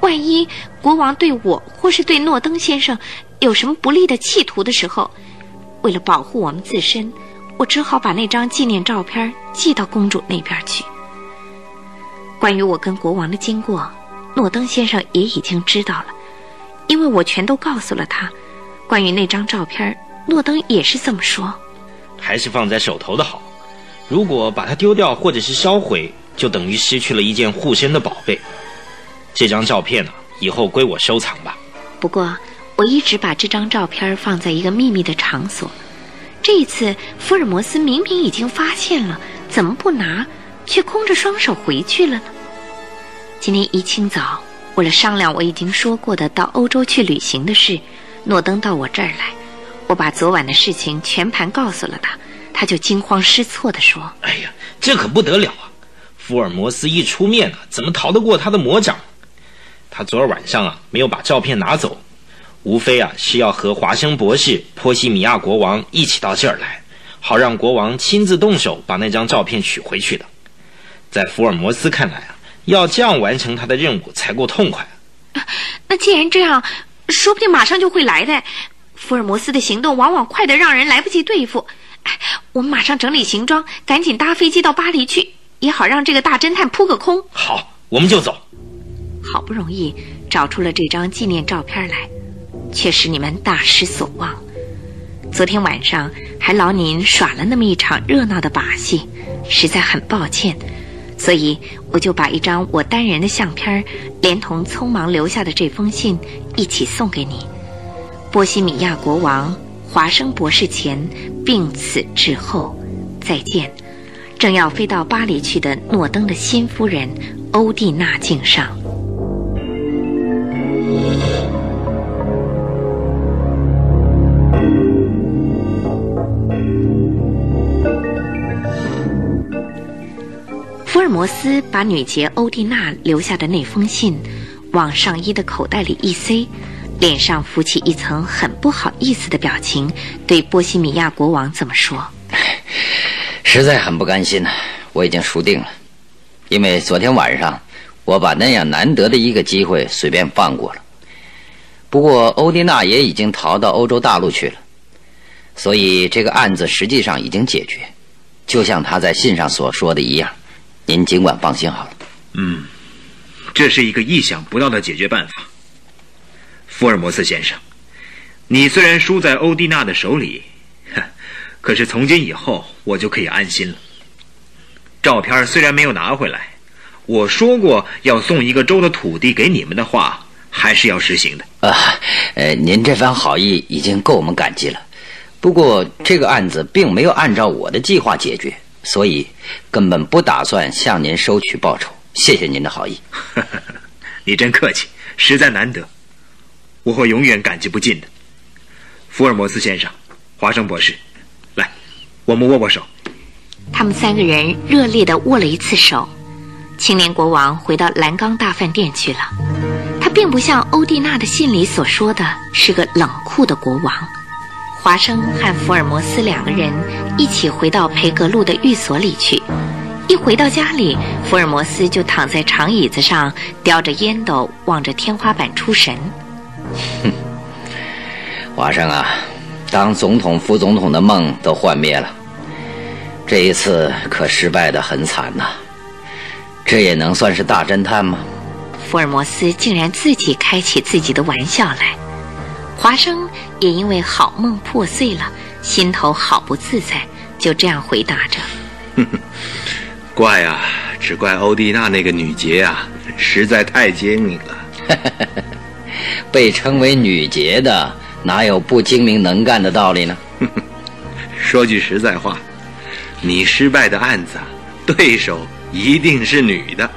万一国王对我或是对诺登先生有什么不利的企图的时候，为了保护我们自身，我只好把那张纪念照片寄到公主那边去。关于我跟国王的经过，诺登先生也已经知道了，因为我全都告诉了他。关于那张照片，诺登也是这么说。还是放在手头的好，如果把它丢掉或者是销毁，就等于失去了一件护身的宝贝。这张照片呢，以后归我收藏吧。不过，我一直把这张照片放在一个秘密的场所。这一次，福尔摩斯明明已经发现了，怎么不拿？却空着双手回去了呢。今天一清早，为了商量我已经说过的到欧洲去旅行的事，诺登到我这儿来，我把昨晚的事情全盘告诉了他，他就惊慌失措地说：“哎呀，这可不得了啊！福尔摩斯一出面啊，怎么逃得过他的魔掌？他昨儿晚上啊，没有把照片拿走，无非啊是要和华生博士、波西米亚国王一起到这儿来，好让国王亲自动手把那张照片取回去的。”在福尔摩斯看来啊，要这样完成他的任务才够痛快。那既然这样，说不定马上就会来的。福尔摩斯的行动往往快得让人来不及对付。我们马上整理行装，赶紧搭飞机到巴黎去，也好让这个大侦探扑个空。好，我们就走。好不容易找出了这张纪念照片来，却使你们大失所望。昨天晚上还劳您耍了那么一场热闹的把戏，实在很抱歉。所以，我就把一张我单人的相片连同匆忙留下的这封信一起送给你。波西米亚国王华生博士前病死之后，再见。正要飞到巴黎去的诺登的新夫人欧蒂娜敬上。福尔摩斯把女杰欧蒂娜留下的那封信往上衣的口袋里一塞，脸上浮起一层很不好意思的表情，对波西米亚国王怎么说：“ <laughs> 实在很不甘心呐，我已经输定了，因为昨天晚上我把那样难得的一个机会随便放过了。不过欧蒂娜也已经逃到欧洲大陆去了，所以这个案子实际上已经解决，就像他在信上所说的一样。”您尽管放心好了。嗯，这是一个意想不到的解决办法，福尔摩斯先生。你虽然输在欧蒂娜的手里，可是从今以后我就可以安心了。照片虽然没有拿回来，我说过要送一个州的土地给你们的话，还是要实行的。啊，呃，您这番好意已经够我们感激了。不过这个案子并没有按照我的计划解决。所以，根本不打算向您收取报酬。谢谢您的好意。<laughs> 你真客气，实在难得，我会永远感激不尽的。福尔摩斯先生，华生博士，来，我们握握手。他们三个人热烈地握了一次手。青年国王回到蓝钢大饭店去了。他并不像欧蒂娜的信里所说的是个冷酷的国王。华生和福尔摩斯两个人一起回到培格路的寓所里去。一回到家里，福尔摩斯就躺在长椅子上，叼着烟斗，望着天花板出神。哼，华生啊，当总统、副总统的梦都幻灭了，这一次可失败的很惨呐。这也能算是大侦探吗？福尔摩斯竟然自己开起自己的玩笑来。华生也因为好梦破碎了，心头好不自在，就这样回答着：“哼哼。”怪啊，只怪欧蒂娜那个女杰啊，实在太精明了。<laughs> 被称为女杰的，哪有不精明能干的道理呢？<laughs> 说句实在话，你失败的案子，对手一定是女的。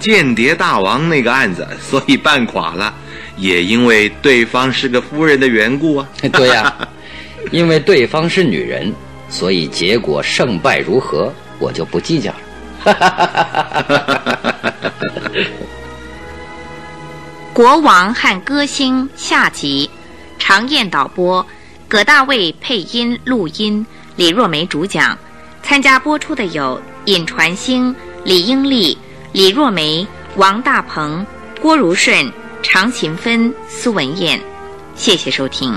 间谍大王那个案子，所以办垮了，也因为对方是个夫人的缘故啊。<laughs> 对呀，<laughs> 因为对方是女人，所以结果胜败如何？我就不计较了。<laughs> 国王和歌星下集，常燕导播，葛大卫配音录音，李若梅主讲。参加播出的有尹传星、李英丽、李若梅、王大鹏、郭如顺、常勤芬、苏文燕。谢谢收听。